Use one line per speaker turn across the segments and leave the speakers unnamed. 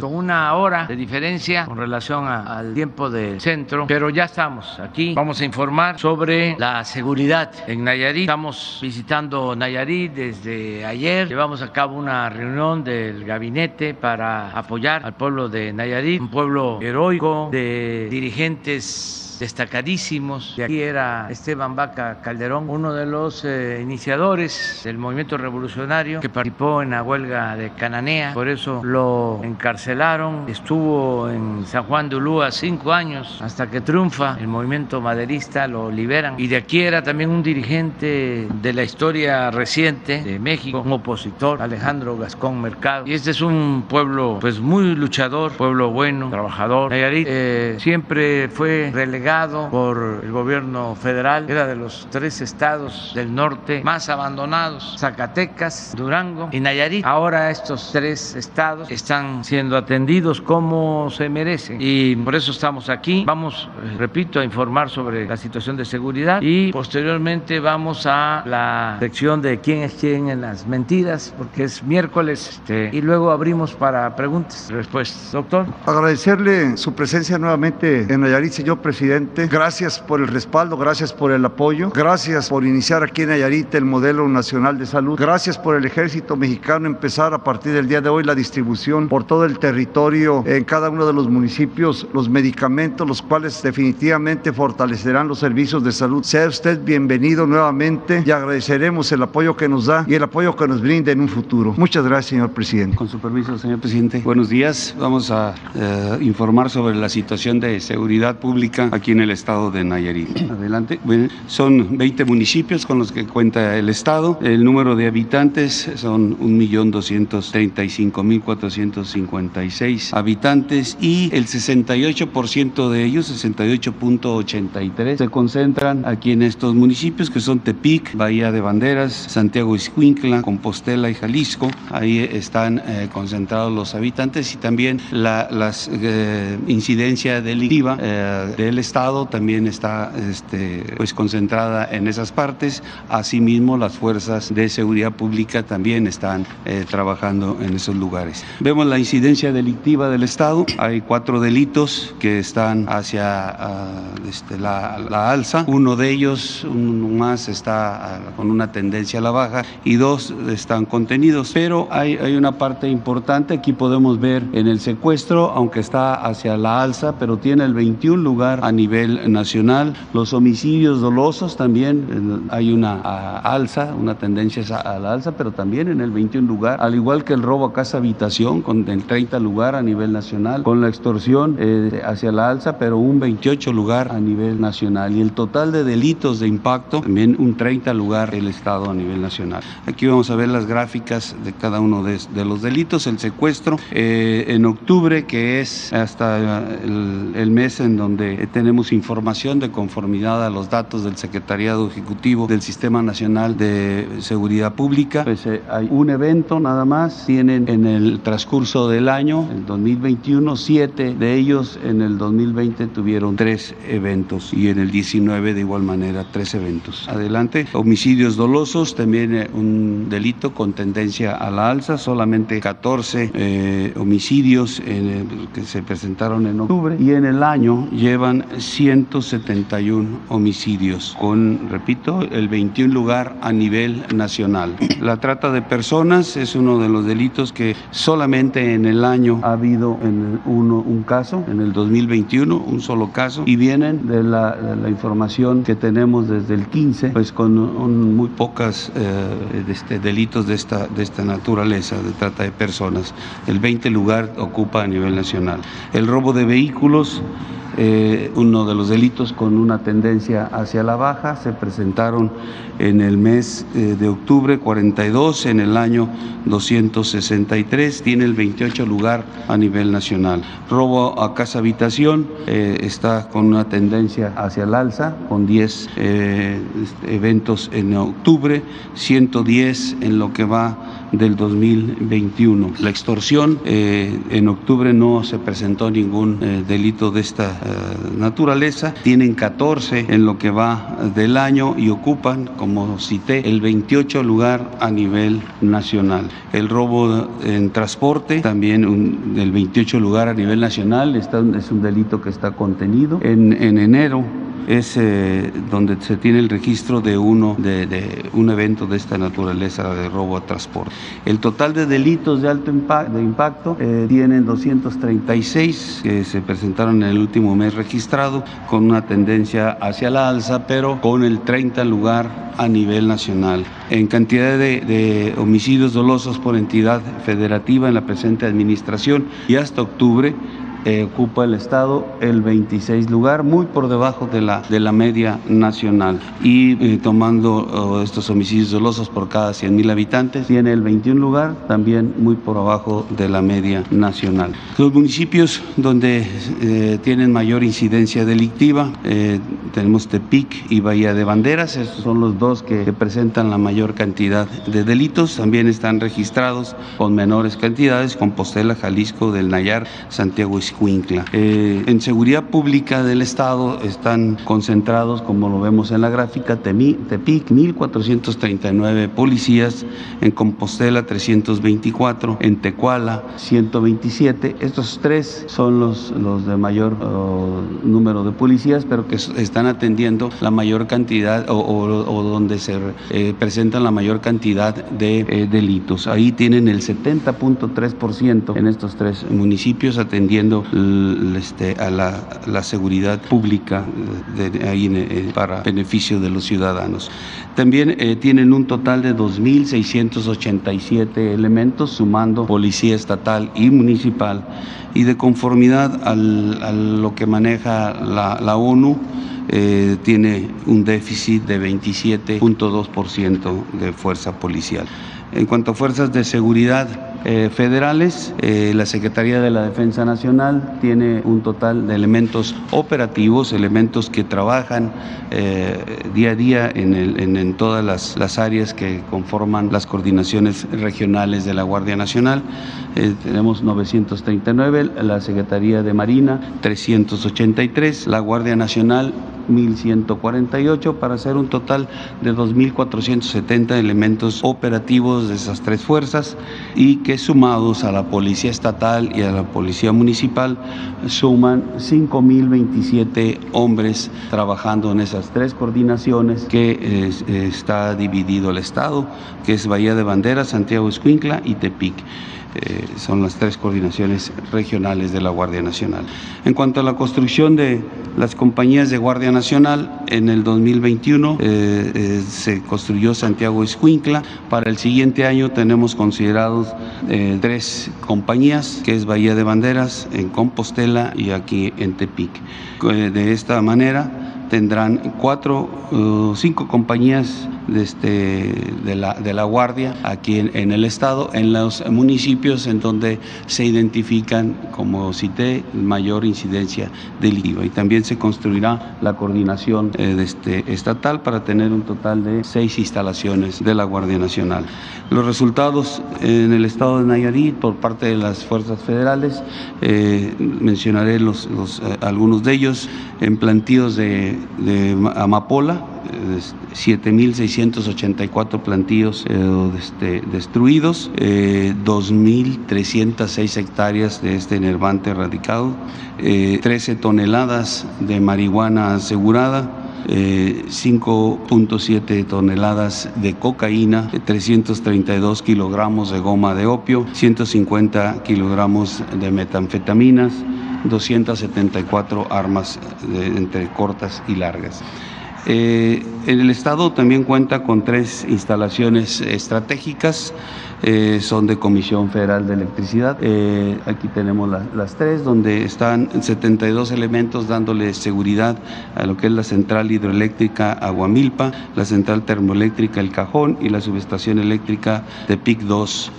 con una hora de diferencia con relación a- al tiempo del centro, pero ya estamos aquí. Vamos a informar sobre la seguridad en Nayarit. Estamos visitando Nayarit desde ayer. Llevamos a cabo una reunión del gabinete para apoyar al pueblo de Nayarit, un pueblo heroico de dirigentes destacadísimos. De aquí era Esteban Vaca Calderón, uno de los eh, iniciadores del movimiento revolucionario que participó en la huelga de Cananea. Por eso lo encarcelaron. Estuvo en San Juan de Ulúa cinco años hasta que triunfa el movimiento maderista, lo liberan. Y de aquí era también un dirigente de la historia reciente de México, un opositor, Alejandro Gascón Mercado. Y este es un pueblo pues muy luchador, pueblo bueno, trabajador. Nayarit eh, siempre fue relegado por el gobierno federal, era de los tres estados del norte más abandonados, Zacatecas, Durango y Nayarit. Ahora estos tres estados están siendo atendidos como se merecen y por eso estamos aquí. Vamos, eh, repito, a informar sobre la situación de seguridad y posteriormente vamos a la sección de quién es quién en las mentiras, porque es miércoles este, y luego abrimos para preguntas y respuestas. Doctor.
Agradecerle su presencia nuevamente en Nayarit, señor presidente. Gracias por el respaldo, gracias por el apoyo, gracias por iniciar aquí en Nayarit el modelo nacional de salud, gracias por el ejército mexicano empezar a partir del día de hoy la distribución por todo el territorio en cada uno de los municipios los medicamentos, los cuales definitivamente fortalecerán los servicios de salud. Sea usted bienvenido nuevamente y agradeceremos el apoyo que nos da y el apoyo que nos brinda en un futuro. Muchas gracias, señor presidente.
Con su permiso, señor presidente. Buenos días. Vamos a eh, informar sobre la situación de seguridad pública aquí en el estado de Nayarit. Adelante. Bueno, son 20 municipios con los que cuenta el estado. El número de habitantes son 1.235.456 habitantes y el 68% de ellos, 68.83, se concentran aquí en estos municipios que son Tepic, Bahía de Banderas, Santiago Iscuincla, Compostela y Jalisco. Ahí están eh, concentrados los habitantes y también la las, eh, incidencia delictiva eh, del Estado también está este, pues, concentrada en esas partes. Asimismo, las fuerzas de seguridad pública también están eh, trabajando en esos lugares. Vemos la incidencia delictiva del Estado. Hay cuatro delitos que están hacia ah, este, la, la alza. Uno de ellos, uno más, está ah, con una tendencia a la baja y dos están contenidos. Pero hay, hay una parte importante, aquí podemos ver en el secuestro, aunque está hacia la alza, pero tiene el 21 lugar a nivel nacional. Los homicidios dolosos también eh, hay una alza, una tendencia a la alza, pero también en el 21 lugar, al igual que el robo a casa habitación con el 30 lugar a nivel nacional, con la extorsión eh, hacia la alza, pero un 28 lugar a nivel nacional y el total de delitos de impacto también un 30 lugar el estado a nivel nacional. Aquí vamos a ver las gráficas de cada uno de, los delitos, el secuestro eh, en octubre que es hasta el mes en donde tenemos información de conformidad a los datos del Secretariado Ejecutivo del Sistema Nacional de Seguridad Pública. Pues eh, hay un evento nada más, tienen en el transcurso del año, el 2021, siete de ellos, en el 2020 tuvieron tres eventos y en el 19 de igual manera tres eventos. Adelante, homicidios dolosos, también eh, un delito con tendencia a la alza, solamente 14 eh, homicidios que se presentaron en octubre y en el año llevan 171 homicidios, con, repito, el 21 lugar a nivel nacional. La trata de personas es uno de los delitos que solamente en el año ha habido en uno, un caso, en el 2021, un solo caso, y vienen de la, información que tenemos desde el 15, pues con un- muy pocas eh, este, delitos de esta, de esta naturaleza, de trata de personas. El 20 lugar ocupa a nivel nacional. El robo de vehículos eh, de los delitos con una tendencia hacia la baja. Se presentaron en el mes eh, de octubre 42, en el año 263, tiene el 28 lugar a nivel nacional. Robo a casa habitación eh, está con una tendencia hacia el alza, con 10 eh, este, eventos en octubre, 110 en lo que va del 2021. La extorsión, eh, en octubre no se presentó ningún eh, delito de esta eh, naturaleza. Tienen 14 en lo que va del año y ocupan, como cité, el 28 lugar a nivel nacional. El robo en transporte, también un, el 28 lugar a nivel nacional, está, es un delito que está contenido. En, en enero es donde se tiene el registro de uno de, un evento de esta naturaleza de robo a transporte. El total de delitos de alto impact, de impacto eh, tienen 236 que se presentaron en el último mes registrado con una tendencia hacia la alza, pero con el 30 lugar a nivel nacional. En cantidad de, de homicidios dolosos por entidad federativa en la presente administración y hasta octubre eh, ocupa el Estado el 26 lugar, muy por debajo de la, de la media nacional. Y eh, tomando oh, estos homicidios dolosos por cada 100 mil habitantes, tiene el 21 lugar, también muy por abajo de la media nacional. Los municipios donde eh, tienen mayor incidencia delictiva, tenemos Tepic y Bahía de Banderas, estos son los dos que, que presentan la mayor cantidad de delitos, también están registrados con menores cantidades, Compostela, Jalisco, del Nayar, Santiago y eh, en seguridad pública del Estado están concentrados, como lo vemos en la gráfica, Tepic, 1.439 policías, en Compostela 324, en Tecuala 127. Estos tres son los, de mayor número de policías, pero que están atendiendo la mayor cantidad o donde se eh, presentan la mayor cantidad de eh, delitos. Ahí tienen el 70.3% en estos tres municipios atendiendo este, a la, la, seguridad pública de, ahí eh, para beneficio de los ciudadanos. También eh, tienen un total de 2.687 elementos, sumando policía estatal y municipal, y de conformidad al, a lo que maneja la, la ONU, eh, tiene un déficit de 27.2% de fuerza policial. En cuanto a fuerzas de seguridad, eh, federales. Eh, la Secretaría de la Defensa Nacional tiene un total de elementos operativos, elementos que trabajan eh, día a día en, en, en todas las, las, áreas que conforman las coordinaciones regionales de la Guardia Nacional. Tenemos 939, la Secretaría de Marina 383, la Guardia Nacional 1.148 para hacer un total de 2.470 elementos operativos de esas tres fuerzas y que sumados a la Policía Estatal y a la Policía Municipal suman 5.027 hombres trabajando en esas tres coordinaciones que está dividido el Estado, que es Bahía de Banderas, Santiago Escuincla y Tepic. Eh, son las tres coordinaciones regionales de la Guardia Nacional. En cuanto a la construcción de las compañías de Guardia Nacional, en el 2021 eh, eh, se construyó Santiago Escuincla. Para el siguiente año tenemos considerados eh, tres compañías, que es Bahía de Banderas, en Compostela y aquí en Tepic. de esta manera tendrán cuatro, uh, cinco compañías de, este, de, la, de la Guardia aquí en, el Estado, en los municipios en donde se identifican, como cité, mayor incidencia delictiva. Y también se construirá la coordinación eh, de este, estatal para tener un total de seis instalaciones de la Guardia Nacional. Los resultados en el Estado de Nayarit por parte de las fuerzas federales, eh, mencionaré los, los, eh, algunos de ellos, en plantíos de, de Amapola, 7.684 plantíos eh, este, destruidos, eh, 2.306 hectáreas de este enervante erradicado, eh, 13 toneladas de marihuana asegurada, eh, 5.7 toneladas de cocaína, 332 kilogramos de goma de opio, 150 kilogramos de metanfetaminas, 274 armas entre cortas y largas. Eh, el Estado también cuenta con tres instalaciones estratégicas, eh, son de Comisión Federal de Electricidad. Eh, aquí tenemos la, las tres, donde están 72 elementos dándole seguridad a lo que es la central hidroeléctrica Aguamilpa, la central termoeléctrica El Cajón y la subestación eléctrica de PIC 2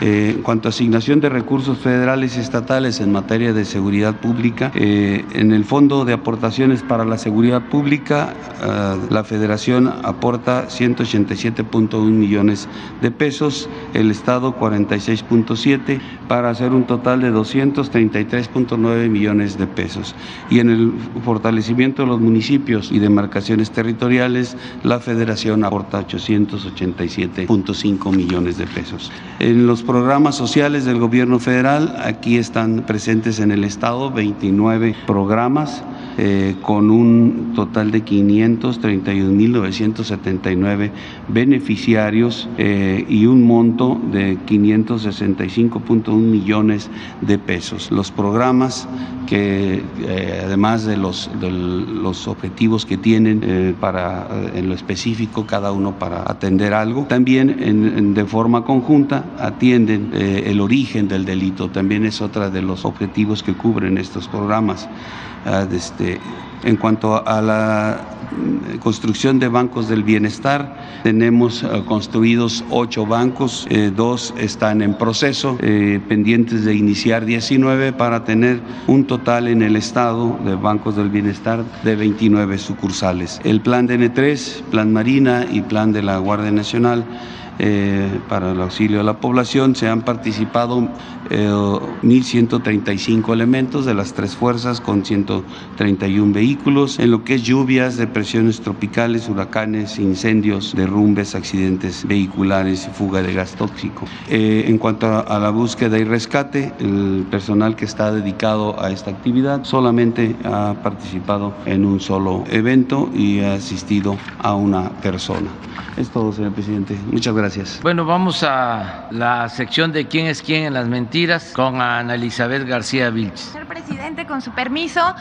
Eh, en cuanto a asignación de recursos federales y estatales en materia de seguridad pública, eh, en el Fondo de Aportaciones para la Seguridad Pública, eh, la Federación aporta 187.1 millones de pesos, el Estado 46.7, para hacer un total de 233.9 millones de pesos. Y en el fortalecimiento de los municipios y demarcaciones territoriales, la Federación aporta 887.5 millones de pesos. En los programas sociales del gobierno federal, aquí están presentes en el Estado 29 programas eh, con un total de 531.979 beneficiarios eh, y un monto de 565.1 millones de pesos. Los programas que eh, además de los, los objetivos que tienen para en lo específico cada uno para atender algo, también de forma conjunta atienden el origen del delito, también es otra de los objetivos que cubren estos programas. Ah, este, en cuanto a la construcción de bancos del bienestar, tenemos ah, construidos ocho bancos, eh, dos están en proceso, eh, pendientes de iniciar 19 para tener un total en el estado de bancos del bienestar de 29 sucursales. El plan DN3, plan Marina y plan de la Guardia Nacional eh, para el auxilio a la población. Se han participado 1.135 eh, elementos de las tres fuerzas con 131 vehículos en lo que es lluvias, depresiones tropicales, huracanes, incendios, derrumbes, accidentes vehiculares y fuga de gas tóxico. Eh, en cuanto a, la búsqueda y rescate, el personal que está dedicado a esta actividad solamente ha participado en un solo evento y ha asistido a una persona. Es todo, señor presidente. Muchas gracias.
Bueno, vamos a la sección de quién es quién en las mentiras con Ana Elizabeth García Vilches.
Señor presidente, con su permiso,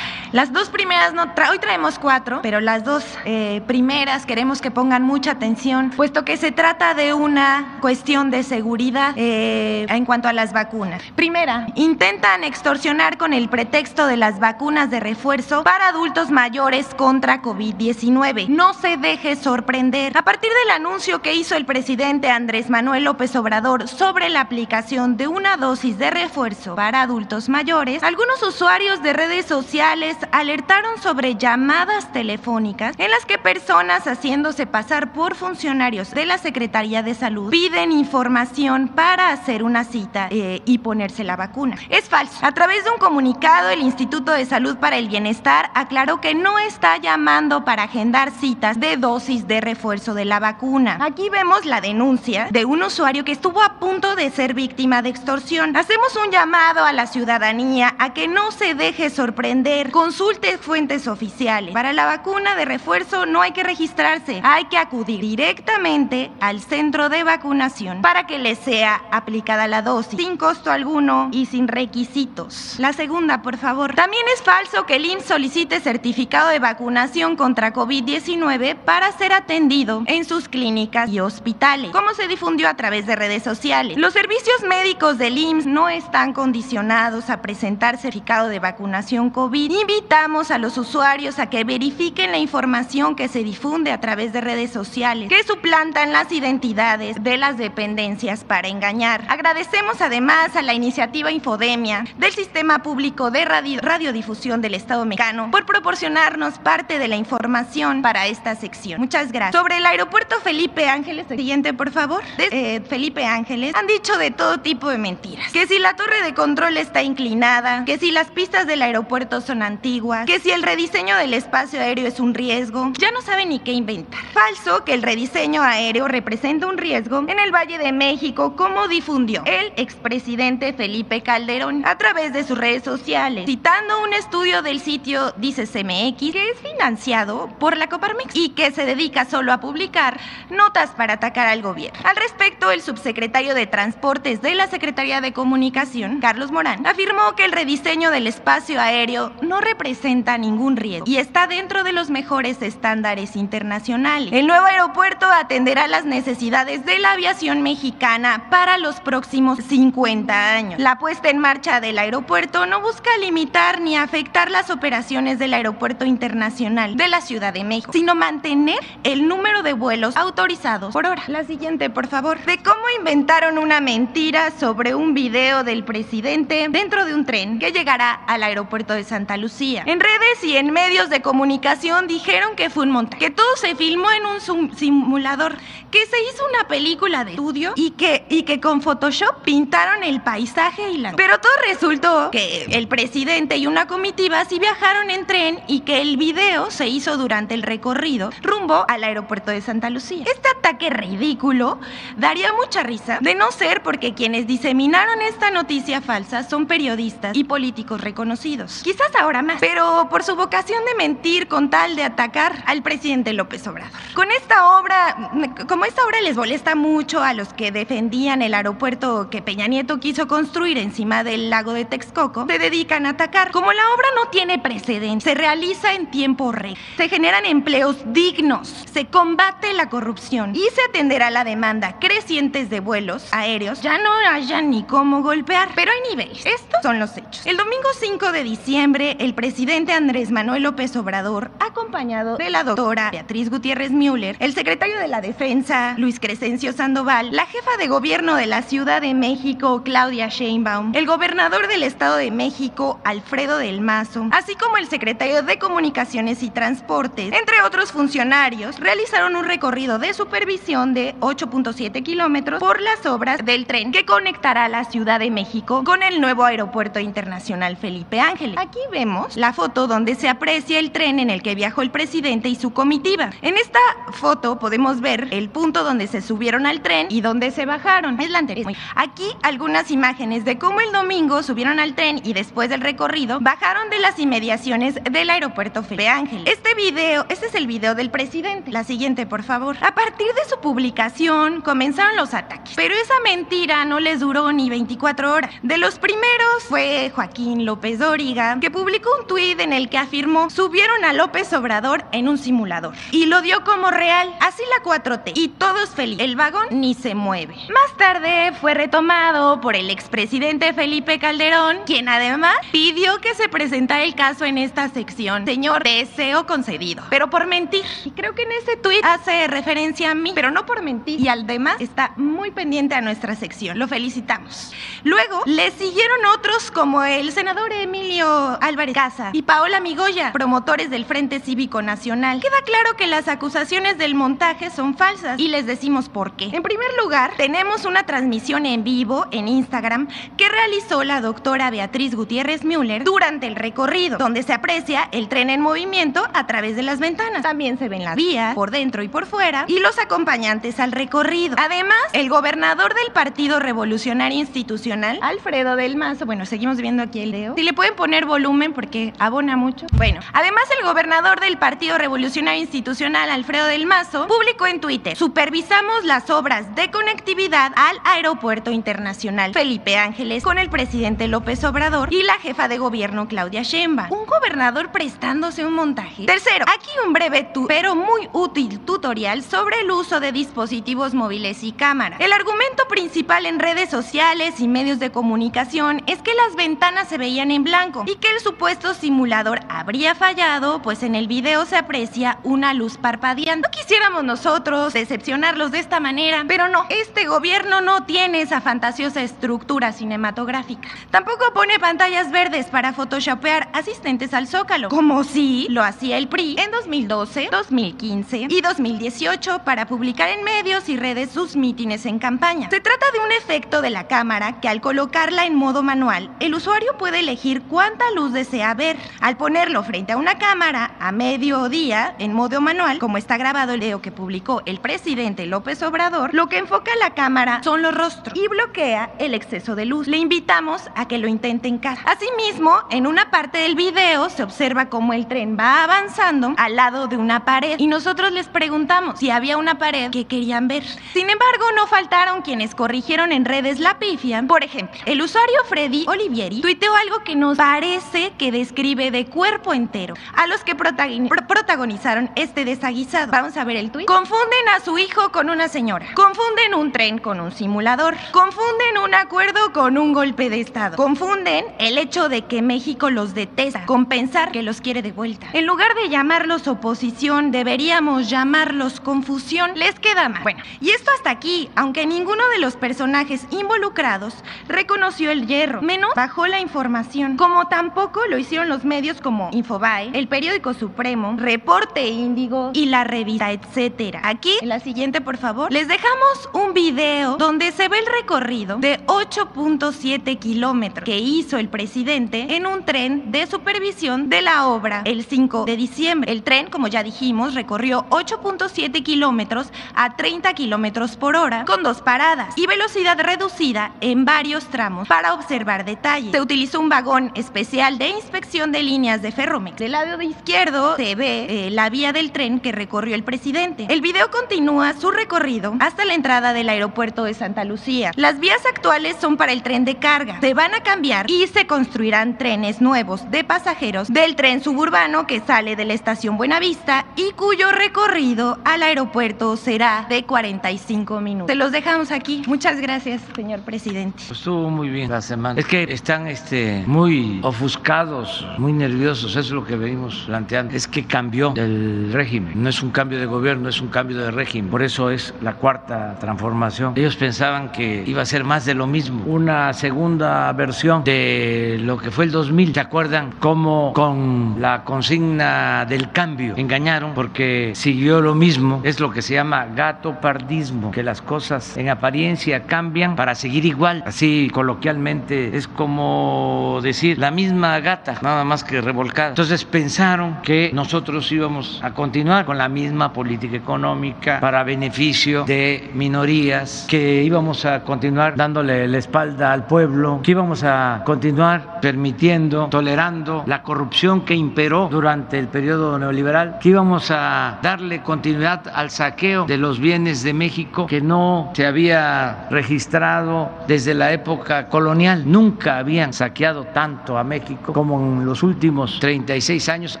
las dos primeras, no hoy traemos cuatro, pero las dos eh, primeras queremos que pongan mucha atención, puesto que se trata de una cuestión de seguridad eh, en cuanto a las vacunas. Primera, intentan extorsionar con el pretexto de las vacunas de refuerzo para adultos mayores contra COVID-19. No se deje sorprender. A partir del anuncio que hizo el presidente Andrés Manuel López Obrador sobre la aplicación de una dosis de refuerzo para adultos mayores, algunos usuarios de redes sociales alertaron sobre llamadas telefónicas en las que personas haciéndose pasar por funcionarios de la Secretaría de Salud piden información para hacer una cita eh, y ponerse la vacuna. Es falso. A través de un comunicado, el Instituto de Salud para el Bienestar aclaró que no está llamando para agendar citas de dosis de refuerzo de la vacuna. Aquí vemos la denuncia de un usuario que estuvo a punto de ser víctima de extorsión. Hacemos un llamado a la ciudadanía a que no se deje sorprender. Consulte fuentes oficiales. Para la vacuna de refuerzo no hay que registrarse, hay que acudir directamente al centro de vacunación para que le sea aplicada la dosis, sin costo alguno y sin requisitos. La segunda, por favor. También es falso que el IMSS solicite certificado de vacunación contra COVID-19 para ser atendido en sus clínicas y hospitales, como se difundió a través de redes sociales. Los servicios médicos del IMSS no están condicionados a presentar certificado de vacunación COVID. Invitamos a los usuarios a que verifiquen la información que se difunde a través de redes sociales, que suplantan las identidades de las dependencias para engañar. Agradecemos además a la iniciativa Infodemia del Sistema Público de Radiodifusión del Estado mexicano por proporcionarnos parte de la información para esta sección. Muchas gracias. Sobre el aeropuerto Felipe Ángeles, siguiente por favor. Eh, Felipe Ángeles han dicho de todo tipo de mentiras. Que si la torre de control está inclinada, que si las pistas del aeropuerto son antiguas, que si el rediseño del espacio aéreo es un riesgo, ya no saben ni qué inventar. Falso que el rediseño aéreo representa un riesgo en el Valle de México, como difundió el expresidente Felipe Calderón a través de sus redes sociales, citando un estudio del sitio Dice CMX, que es financiado por la Coparmex y que se dedica solo a publicar notas para atacar al gobierno. Al respecto, el subsecretario de Transportes de la Secretaría de Comunicación, Carlos Morán, afirmó que el rediseño del espacio aéreo no representa representa ningún riesgo y está dentro de los mejores estándares internacionales. El nuevo aeropuerto atenderá las necesidades de la aviación mexicana para los próximos 50 años. La puesta en marcha del aeropuerto no busca limitar ni afectar las operaciones del Aeropuerto Internacional de la Ciudad de México, sino mantener el número de vuelos autorizados por hora. La siguiente, por favor. De cómo inventaron una mentira sobre un video del presidente dentro de un tren que llegará al aeropuerto de Santa Lucía. En redes y en medios de comunicación dijeron que fue un montaje, que todo se filmó en un simulador, que se hizo una película de estudio y que, y que con Photoshop pintaron el paisaje y la... Pero todo resultó que el presidente y una comitiva sí viajaron en tren y que el video se hizo durante el recorrido rumbo al aeropuerto de Santa Lucía. Este ataque ridículo daría mucha risa, de no ser porque quienes diseminaron esta noticia falsa son periodistas y políticos reconocidos. Quizás ahora más, pero por su vocación de mentir con tal de atacar al presidente López Obrador. Con esta obra, como esta obra les molesta mucho a los que defendían el aeropuerto que Peña Nieto quiso construir encima del lago de Texcoco, se dedican a atacar. Como la obra no tiene precedente, se realiza en tiempo récord, se generan empleos dignos, se combate la corrupción y se atenderá la demanda crecientes de vuelos aéreos, ya no haya ni cómo golpear. Pero hay niveles. Estos son los hechos. El domingo 5 de diciembre, el presidente Andrés Manuel López Obrador, acompañado de la doctora Beatriz Gutiérrez Müller, el secretario de la Defensa, Luis Crescencio Sandoval, la jefa de gobierno de la Ciudad de México, Claudia Sheinbaum, el gobernador del Estado de México, Alfredo del Mazo, así como el secretario de Comunicaciones y Transportes, entre otros funcionarios, realizaron un recorrido de supervisión de 8.7 kilómetros por las obras del tren que conectará la Ciudad de México con el nuevo aeropuerto internacional Felipe Ángeles. Aquí vemos la foto donde se aprecia el tren en el que viajó el presidente y su comitiva. En esta foto podemos ver el punto donde se subieron al tren y donde se bajaron. Es la anterior. Aquí algunas imágenes de cómo el domingo subieron al tren y después del recorrido bajaron de las inmediaciones del aeropuerto Felipe Ángeles. Este video, este es el video del presidente. La siguiente, por favor. A partir de su publicación comenzaron los ataques, pero esa mentira no les duró ni 24 horas. De los primeros fue Joaquín López Dóriga, que publicó un tuit en el que afirmó subieron a López Obrador en un simulador y lo dio como real. Así la 4T y todos felices. El vagón ni se mueve. Más tarde fue retomado por el expresidente Felipe Calderón, quien además pidió que se presentara el caso en esta sección. Señor, deseo concedido, pero por mentir. Y creo que en ese tuit hace referencia a mí, pero no por mentir. Y además está muy pendiente a nuestra sección. Lo felicitamos. Luego le siguieron otros como el senador Emilio Álvarez Casa y Paola Migoya, promotores del Frente Cívico Nacional. Queda claro que las acusaciones del montaje son falsas y les decimos por qué. En primer lugar, tenemos una transmisión en vivo en Instagram que realizó la doctora Beatriz Gutiérrez Müller durante el recorrido, donde se aprecia el tren en movimiento a través de las ventanas. También se ven las vías por dentro y por fuera y los acompañantes al recorrido. Además, el gobernador del Partido Revolucionario Institucional, Alfredo del Mazo, bueno, seguimos viendo aquí el video. Si le pueden poner volumen porque abona mucho. Bueno, además el gobernador del Partido Revolucionario Institucional, Alfredo del Mazo, publicó en Twitter, supervisamos las obras de conectividad al Aeropuerto Internacional Felipe Ángeles con el presidente López Obrador y la jefa de gobierno Claudia Sheinbaum. Un gobernador prestándose un montaje. Tercero, aquí un breve pero muy útil tutorial sobre el uso de dispositivos móviles y cámaras. El argumento principal en redes sociales y medios de comunicación es que las ventanas se veían en blanco y que el supuesto simulador habría fallado, pues en el video se aprecia una luz parpadeando. No quisiéramos nosotros decepcionarlos de esta manera, pero no, este gobierno no tiene esa fantasiosa estructura cinematográfica. Tampoco pone pantallas verdes para photoshopear asistentes al Zócalo, como si lo hacía el PRI en 2012, 2015 y 2018 para publicar en medios y redes sus mítines en campaña. Se trata de un efecto de la cámara que al colocarla en modo manual, el usuario puede elegir cuánta luz desea ver. Al ponerlo frente a una cámara a mediodía en modo manual, como está grabado el video que publicó el presidente López Obrador, lo que enfoca la cámara son los rostros y bloquea el exceso de luz. Le invitamos a que lo intente en casa. Asimismo, en una parte del video se observa cómo el tren va avanzando al lado de una pared y nosotros les preguntamos si había una pared que querían ver. Sin embargo, no faltaron quienes corrigieron en redes la pifia. Por ejemplo, el usuario Freddy Olivieri tuiteó algo que nos parece que describe de cuerpo entero a los que protagonizaron este desaguisado. Vamos a ver el tuit. Confunden a su hijo con una señora. Confunden un tren con un simulador. Confunden un acuerdo con un golpe de Estado. Confunden el hecho de que México los detesta con pensar que los quiere de vuelta. En lugar de llamarlos oposición, deberíamos llamarlos confusión. Les queda mal. Bueno, y esto hasta aquí, aunque ninguno de los personajes involucrados reconoció el hierro, menos bajó la información, como tampoco lo hicieron los medios como Infobae, el periódico Supremo, Reporte Índigo y la revista, etcétera. Aquí, en la siguiente, por favor, les dejamos un video donde se ve el recorrido de 8.7 kilómetros que hizo el presidente en un tren de supervisión de la obra el 5 de diciembre. El tren, como ya dijimos, recorrió 8.7 kilómetros a 30 kilómetros por hora con dos paradas y velocidad reducida en varios tramos para observar detalles. Se utilizó un vagón especial de inspección de líneas de Ferromex. Del lado de izquierdo se ve eh, la vía del tren que recorrió el presidente. El video continúa su recorrido hasta la entrada del aeropuerto de Santa Lucía. Las vías actuales son para el tren de carga. Se van a cambiar y se construirán trenes nuevos de pasajeros del tren suburbano que sale de la estación Buenavista y cuyo recorrido al aeropuerto será de 45 minutos. Se los dejamos aquí. Muchas gracias, señor presidente.
Estuvo muy bien la semana. Es que están este, muy ofuscados, muy nerviosos. Eso es lo que venimos planteando. Es que cambió el régimen. No es un cambio de gobierno, es un cambio de régimen. Por eso es la cuarta transformación. Ellos pensaban que iba a ser más de lo mismo. Una segunda versión de lo que fue el 2000. ¿Se acuerdan cómo con la consigna del cambio engañaron? Porque siguió lo mismo. Es lo que se llama gato pardismo, que las cosas en apariencia cambian para seguir igual. Así coloquialmente es como decir la misma gata, nada más que revolcada. Entonces pensaron que nosotros íbamos a continuar con la misma política económica para beneficio de minorías, que íbamos a continuar dándole la espalda al pueblo, que íbamos a continuar permitiendo, tolerando la corrupción que imperó durante el periodo neoliberal, que íbamos a darle continuidad al saqueo de los bienes de México que no se había registrado desde la época colonial. Nunca habían saqueado tanto a México como en los últimos 36 años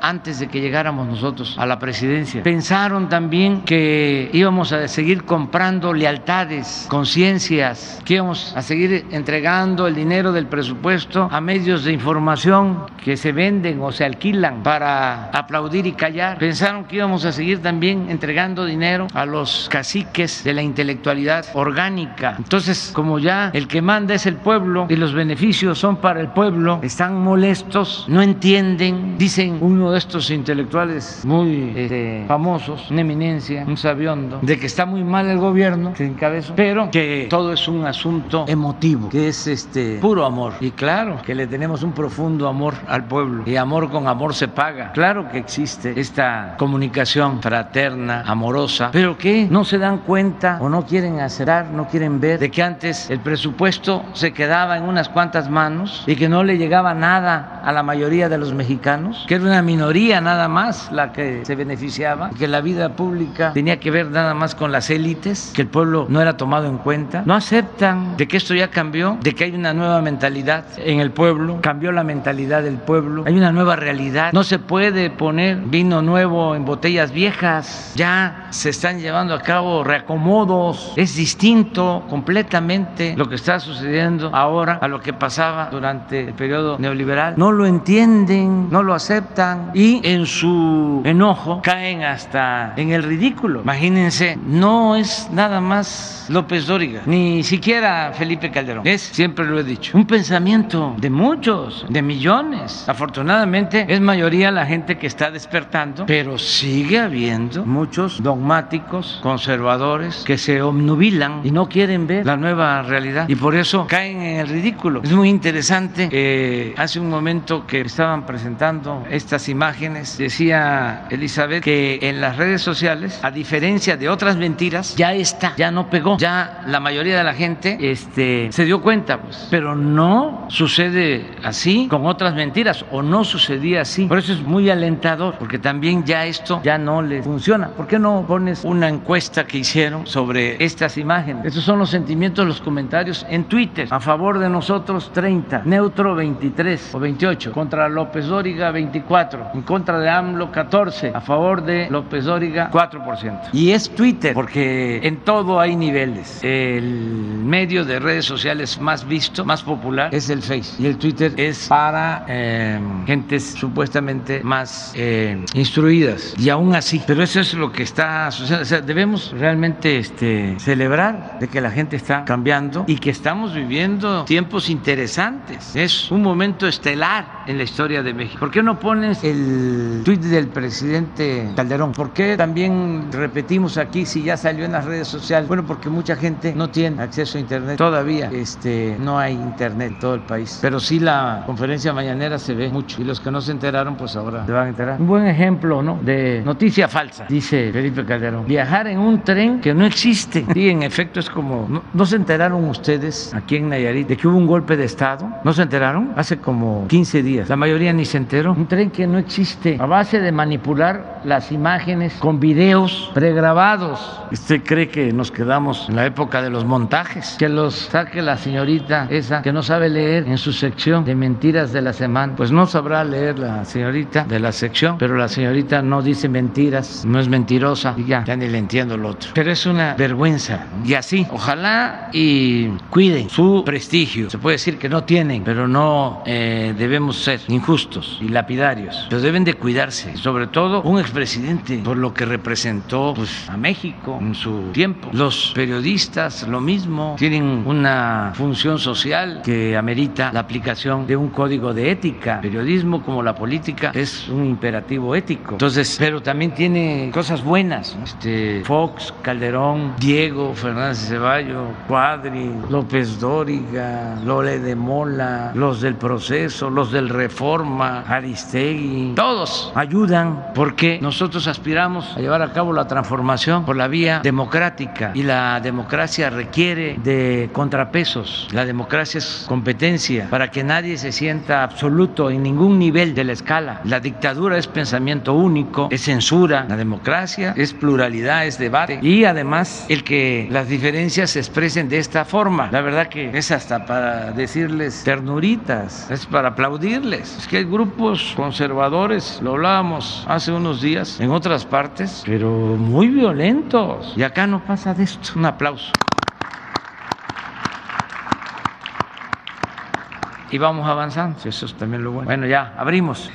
antes de que llegáramos nosotros a la presidencia. Pensaron también que íbamos a seguir comprando lealtades, conciencias, que íbamos a seguir entregando el dinero del presupuesto a medios de información que se venden o se alquilan para aplaudir y callar. Pensaron que íbamos a seguir también entregando dinero a los caciques de la intelectualidad orgánica. Entonces, como ya el que manda es el pueblo y los beneficios son para el pueblo, están molestos, no entienden, dicen uno de estos intelectuales muy este, famosos, una eminencia, un sabiondo, de que está muy mal el gobierno que encabezó, pero que todo es un asunto emotivo, que es este puro amor. Y claro que le tenemos un profundo amor al pueblo y amor con amor se paga. Claro que existe esta comunicación fraterna, amorosa, pero que no se dan cuenta o no quieren acercar, no quieren ver de que antes el presupuesto se quedaba en unas cuantas manos y que no le llegaba nada a la mayoría de los mexicanos, que era una minoría nada más la que se beneficiaba, que la vida pública tenía que ver nada más con las élites, que el pueblo no era tomado en cuenta. No aceptan de que esto ya cambió, de que hay una nueva mentalidad en el pueblo, cambió la mentalidad del pueblo, hay una nueva realidad. No se puede poner vino nuevo en botellas viejas, ya se están llevando a cabo reacomodos, es distinto completamente lo que está sucediendo ahora a lo que pasaba durante el periodo neoliberal. No lo entienden, no lo aceptan y en su enojo caen hasta en el ridículo. Imagínense, no es nada más López Dóriga, ni siquiera Felipe Calderón. Es, siempre lo he dicho, un pensamiento de muchos, de millones. Afortunadamente es mayoría la gente que está despertando, pero sigue habiendo muchos dogmáticos, conservadores, que se obnubilan y no quieren ver la nueva realidad y por eso caen en el ridículo. Es muy interesante que hace un momento que estaban presentando estas imágenes, decía Elizabeth que en las redes sociales, a diferencia de otras mentiras, ya está, ya no pegó, ya la mayoría de la gente este, se dio cuenta, pues, pero no sucede así con otras mentiras o no sucedía así. Por eso es muy alentador, porque también ya esto ya no le funciona. ¿Por qué no pones una encuesta que hicieron sobre estas imágenes? Esos son los sentimientos, los comentarios en Twitter. A favor de nosotros 30, neutro 23 o 28 18, contra López Dóriga 24, en contra de AMLO 14, a favor de López Dóriga 4%. Y es Twitter, porque en todo hay niveles. El medio de redes sociales más visto, más popular, es el Face. Y el Twitter es para eh, gentes supuestamente más eh, instruidas. Y aún así, pero eso es lo que está sucediendo. O sea, debemos realmente este, celebrar de que la gente está cambiando y que estamos viviendo tiempos interesantes. Es un momento estelar en la historia de México. ¿Por qué no pones el tweet del presidente Calderón? ¿Por qué también repetimos aquí si ya salió en las redes sociales? Bueno, porque mucha gente no tiene acceso a internet. Todavía este, no hay internet en todo el país. Pero sí la conferencia mañanera se ve mucho. Y los que no se enteraron, pues ahora se van a enterar. Un buen ejemplo, ¿no? De noticia falsa, dice Felipe Calderón. Viajar en un tren que no existe. Sí, en efecto es como... ¿No, ¿no se enteraron ustedes aquí en Nayarit de que hubo un golpe de Estado? ¿No se enteraron? Hace como 15 días. La mayoría ni se enteró. Un tren que no existe. A base de manipular las imágenes con videos pregrabados. ¿Usted cree que nos quedamos en la época de los montajes? Que los saque la señorita esa que no sabe leer en su sección de mentiras de la semana. Pues no sabrá leer la señorita de la sección, pero la señorita no dice mentiras, no es mentirosa y ya, ya ni le entiendo lo otro. Pero es una vergüenza. Y así, ojalá y cuiden su prestigio. Se puede decir que no tienen, pero no eh, debemos ser injustos y lapidarios. Pero deben de cuidarse, sobre todo un expresidente por lo que representó pues, a México en su tiempo. Los periodistas, lo mismo, tienen una función social que amerita la aplicación de un código de ética. Periodismo como la política es un imperativo ético. Entonces, pero también tiene cosas buenas. Este, Fox, Calderón, Diego, Fernández Ceballos, Cuadri, López Dóriga, Lole de Mola, los del proceso, los del Reforma, Aristegui, todos ayudan porque nosotros aspiramos a llevar a cabo la transformación por la vía democrática y la democracia requiere de contrapesos. La democracia es competencia para que nadie se sienta absoluto en ningún nivel de la escala. La dictadura es pensamiento único, es censura. La democracia es pluralidad, es debate y además el que las diferencias se expresen de esta forma. La verdad que es hasta para decirles ternuritas, es para Es que hay grupos conservadores, lo hablábamos hace unos días en otras partes, pero muy violentos. Y acá no pasa de esto. Un aplauso. Y vamos avanzando, eso es también lo bueno. Bueno, ya, abrimos.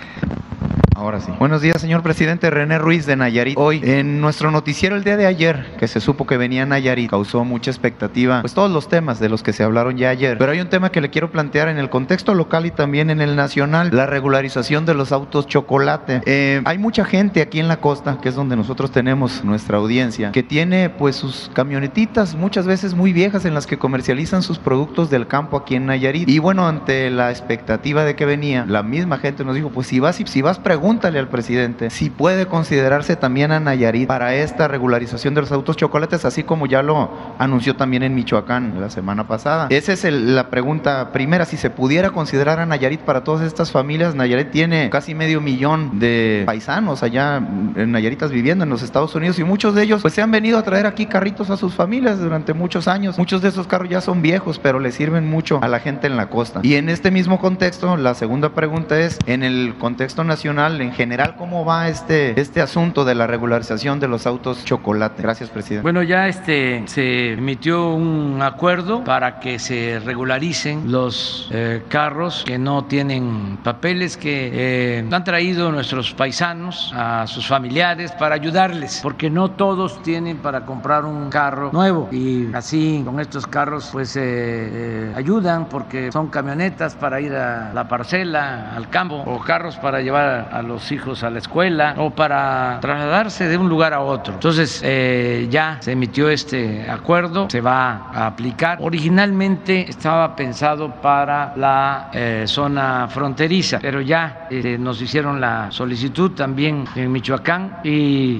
Ahora sí. Buenos días, señor presidente. René Ruiz de Nayarit. Hoy, en nuestro noticiero el día de ayer, que se supo que venía Nayarit, causó mucha expectativa, pues todos los temas de los que se hablaron ya ayer. Pero hay un tema que le quiero plantear en el contexto local y también en el nacional, la regularización de los autos chocolate. Eh, hay mucha gente aquí en la costa, que es donde nosotros tenemos nuestra audiencia, que tiene pues sus camionetitas muchas veces muy viejas en las que comercializan sus productos del campo aquí en Nayarit. Y bueno, ante la expectativa de que venía, la misma gente nos dijo, pues si vas, si vas, pregúntale al presidente si puede considerarse también a Nayarit para esta regularización de los autos chocolates, así como ya lo anunció también en Michoacán la semana pasada. Esa es la pregunta primera, si se pudiera considerar a Nayarit para todas estas familias. Nayarit tiene casi medio millón de paisanos allá en Nayaritas viviendo en los Estados Unidos y muchos de ellos pues se han venido a traer aquí carritos a sus familias durante muchos años. Muchos de esos carros ya son viejos, pero le sirven mucho a la gente en la costa. Y en este mismo contexto, la segunda pregunta es, en el contexto nacional, en general, ¿cómo va este, este asunto de la regularización de los autos chocolate? Gracias, presidente.
Bueno, ya este se emitió un acuerdo para que se regularicen los eh, carros que no tienen papeles que eh, han traído nuestros paisanos a sus familiares para ayudarles, porque no todos tienen para comprar un carro nuevo y así con estos carros pues eh, eh, ayudan porque son camionetas para ir a la parcela, al campo o carros para llevar a hijos a la escuela o para trasladarse de un lugar a otro. Entonces eh, ya se emitió este acuerdo, se va a aplicar. Originalmente estaba pensado para la eh, zona fronteriza, pero ya eh, nos hicieron la solicitud también en Michoacán y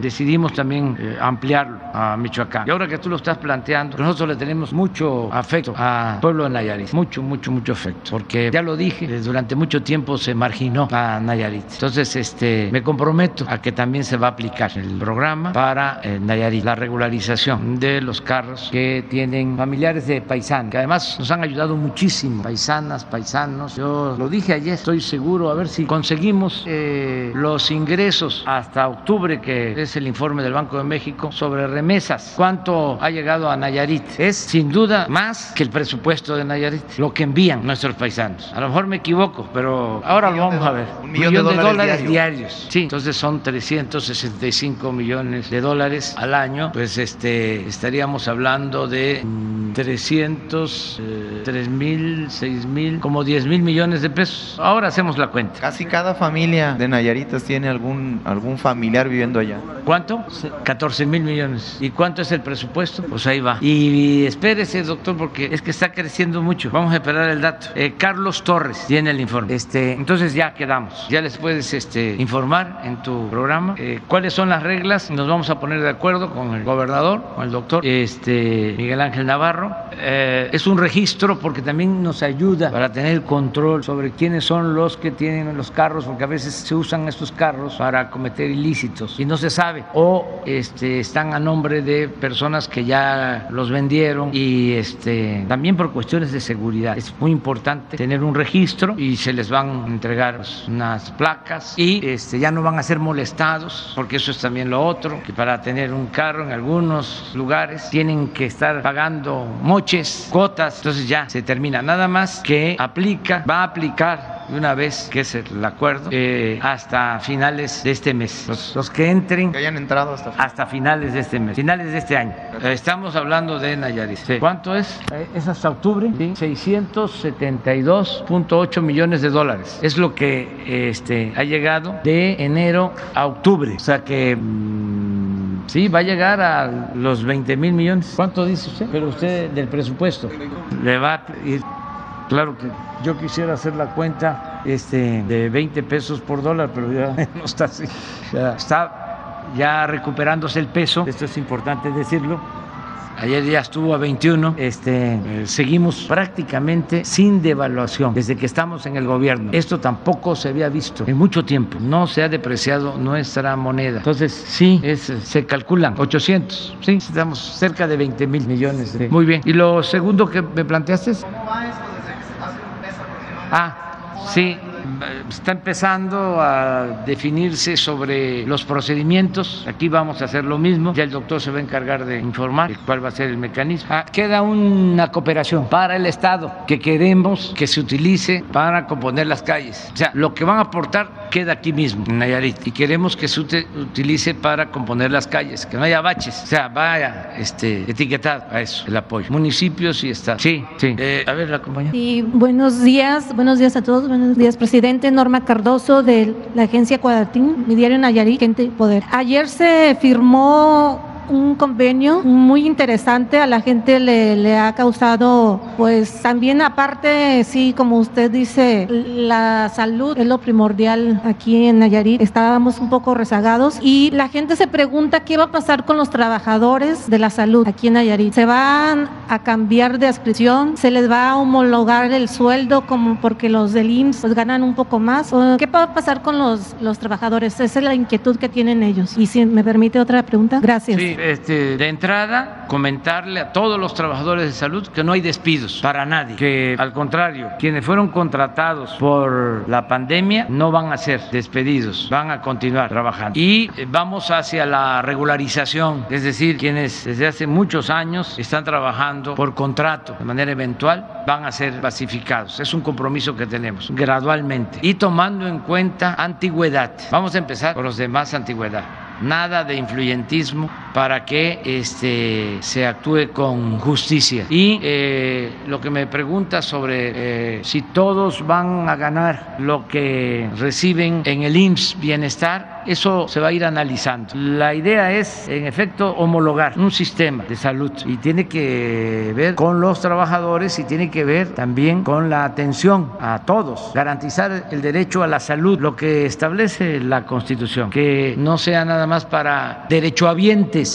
decidimos también ampliarlo a Michoacán. Y ahora que tú lo estás planteando, nosotros le tenemos mucho afecto al pueblo de Nayarit, mucho, mucho, mucho afecto, porque ya lo dije, durante mucho tiempo se marginó a Nayarit Nayarit. Entonces, este, me comprometo a que también se va a aplicar el programa para eh, Nayarit, la regularización de los carros que tienen familiares de paisanos, que además nos han ayudado muchísimo, paisanas, paisanos. Yo lo dije ayer, estoy seguro, a ver si conseguimos eh, los ingresos hasta octubre, que es el informe del Banco de México, sobre remesas. ¿Cuánto ha llegado a Nayarit? Es sin duda más que el presupuesto de Nayarit, lo que envían nuestros paisanos. A lo mejor me equivoco, pero ahora lo vamos a ver.
Un millón de dólares
diarios. Sí, entonces son 365 millones de dólares al año. Pues este estaríamos hablando de mm, 300, eh, 3 mil, 6 mil, como 10 mil millones de pesos. Ahora hacemos la cuenta.
Casi cada familia de Nayaritas tiene algún, algún familiar viviendo allá.
¿Cuánto? 14 mil millones. ¿Y cuánto es el presupuesto? Pues ahí va. Y, espérese, doctor, porque es que está creciendo mucho. Vamos a esperar el dato. Eh, Carlos Torres tiene el informe. Este, entonces ya quedamos. Ya les puedes este, informar en tu programa eh, cuáles son las reglas. Nos vamos a poner de acuerdo con el gobernador, con el doctor este, Miguel Ángel Navarro. Eh, es un registro porque también nos ayuda para tener control sobre quiénes son los que tienen los carros, porque a veces se usan estos carros para cometer ilícitos y no se sabe. O este, están a nombre de personas que ya los vendieron y este, también por cuestiones de seguridad. Es muy importante tener un registro y se les van a entregar unas placas y este, ya no van a ser molestados, porque eso es también lo otro, que para tener un carro en algunos lugares tienen que estar pagando moches, cuotas, entonces ya se termina. Nada más que aplica, va a aplicar de una vez, que es el acuerdo, eh, hasta finales de este mes. Los, los que entren
Que hayan entrado hasta...
hasta finales de este mes, finales de este año. Eh, Estamos hablando de Nayarit. Sí. ¿Cuánto es? Eh, Es hasta octubre. Sí. 672.8 millones de dólares. Es lo que este, ha llegado de enero a octubre. O sea que mm, sí, va a llegar a los 20 mil millones. ¿Cuánto dice usted? Pero usted del presupuesto. Le va a ir Claro que yo quisiera hacer la cuenta este, de 20 pesos por dólar, pero ya no está así. Ya está ya recuperándose el peso, esto es importante decirlo. Ayer ya estuvo a 21. Este, eh, seguimos prácticamente sin devaluación desde que estamos en el gobierno. Esto tampoco se había visto en mucho tiempo. No se ha depreciado nuestra moneda. Entonces, sí, es, se calculan 800. Sí, estamos cerca de 20 mil millones. de- Muy bien. Y lo segundo que me planteaste es. Ah, sí, está empezando a definirse sobre los procedimientos. Aquí vamos a hacer lo mismo. Ya el doctor se va a encargar de informar cuál va a ser el mecanismo. Ah, queda una cooperación para el Estado que queremos que se utilice para componer las calles. O sea, lo que van a aportar queda aquí mismo, en Nayarit. Y queremos que se utilice para componer las calles, que no haya baches. O sea, vaya este, etiquetado a eso, el apoyo. Municipios y Estado. Sí, sí. Eh, a ver, la compañera.
Y buenos días, buenos días a todos, buenos días, presidente Norma Cardoso de la agencia Cuadatín, mi diario Nayarit, Gente Poder. Ayer se firmó un convenio muy interesante, a la gente le, ha causado, pues también aparte, sí, como usted dice, la salud es lo primordial aquí en Nayarit, estábamos un poco rezagados y la gente se pregunta qué va a pasar con los trabajadores de la salud aquí en Nayarit. ¿Se van a cambiar de adscripción? ¿Se les va a homologar el sueldo como porque los del IMSS pues, ganan un poco más? ¿O ¿Qué va a pasar con los, los trabajadores? Esa es la inquietud que tienen ellos. Y si me permite otra pregunta. Gracias.
Sí, este, de entrada, comentarle a todos los trabajadores de salud que no hay despidos para nadie, que al contrario, quienes fueron contratados por la pandemia no van a ser despedidos, van a continuar trabajando. Y eh, vamos hacia la regularización, es decir, quienes desde hace muchos años están trabajando por contrato de manera eventual van a ser basificados. Es un compromiso que tenemos gradualmente y tomando en cuenta antigüedad. Vamos a empezar por los de más antigüedad nada de influyentismo para que este, se actúe con justicia. Y eh, lo que me pregunta sobre eh, si todos van a ganar lo que reciben en el IMSS Bienestar, eso se va a ir analizando. La idea es, en efecto, homologar un sistema de salud y tiene que ver con los trabajadores y tiene que ver también con la atención a todos, garantizar el derecho a la salud, lo que establece la Constitución, que no sea nada más para derechohabientes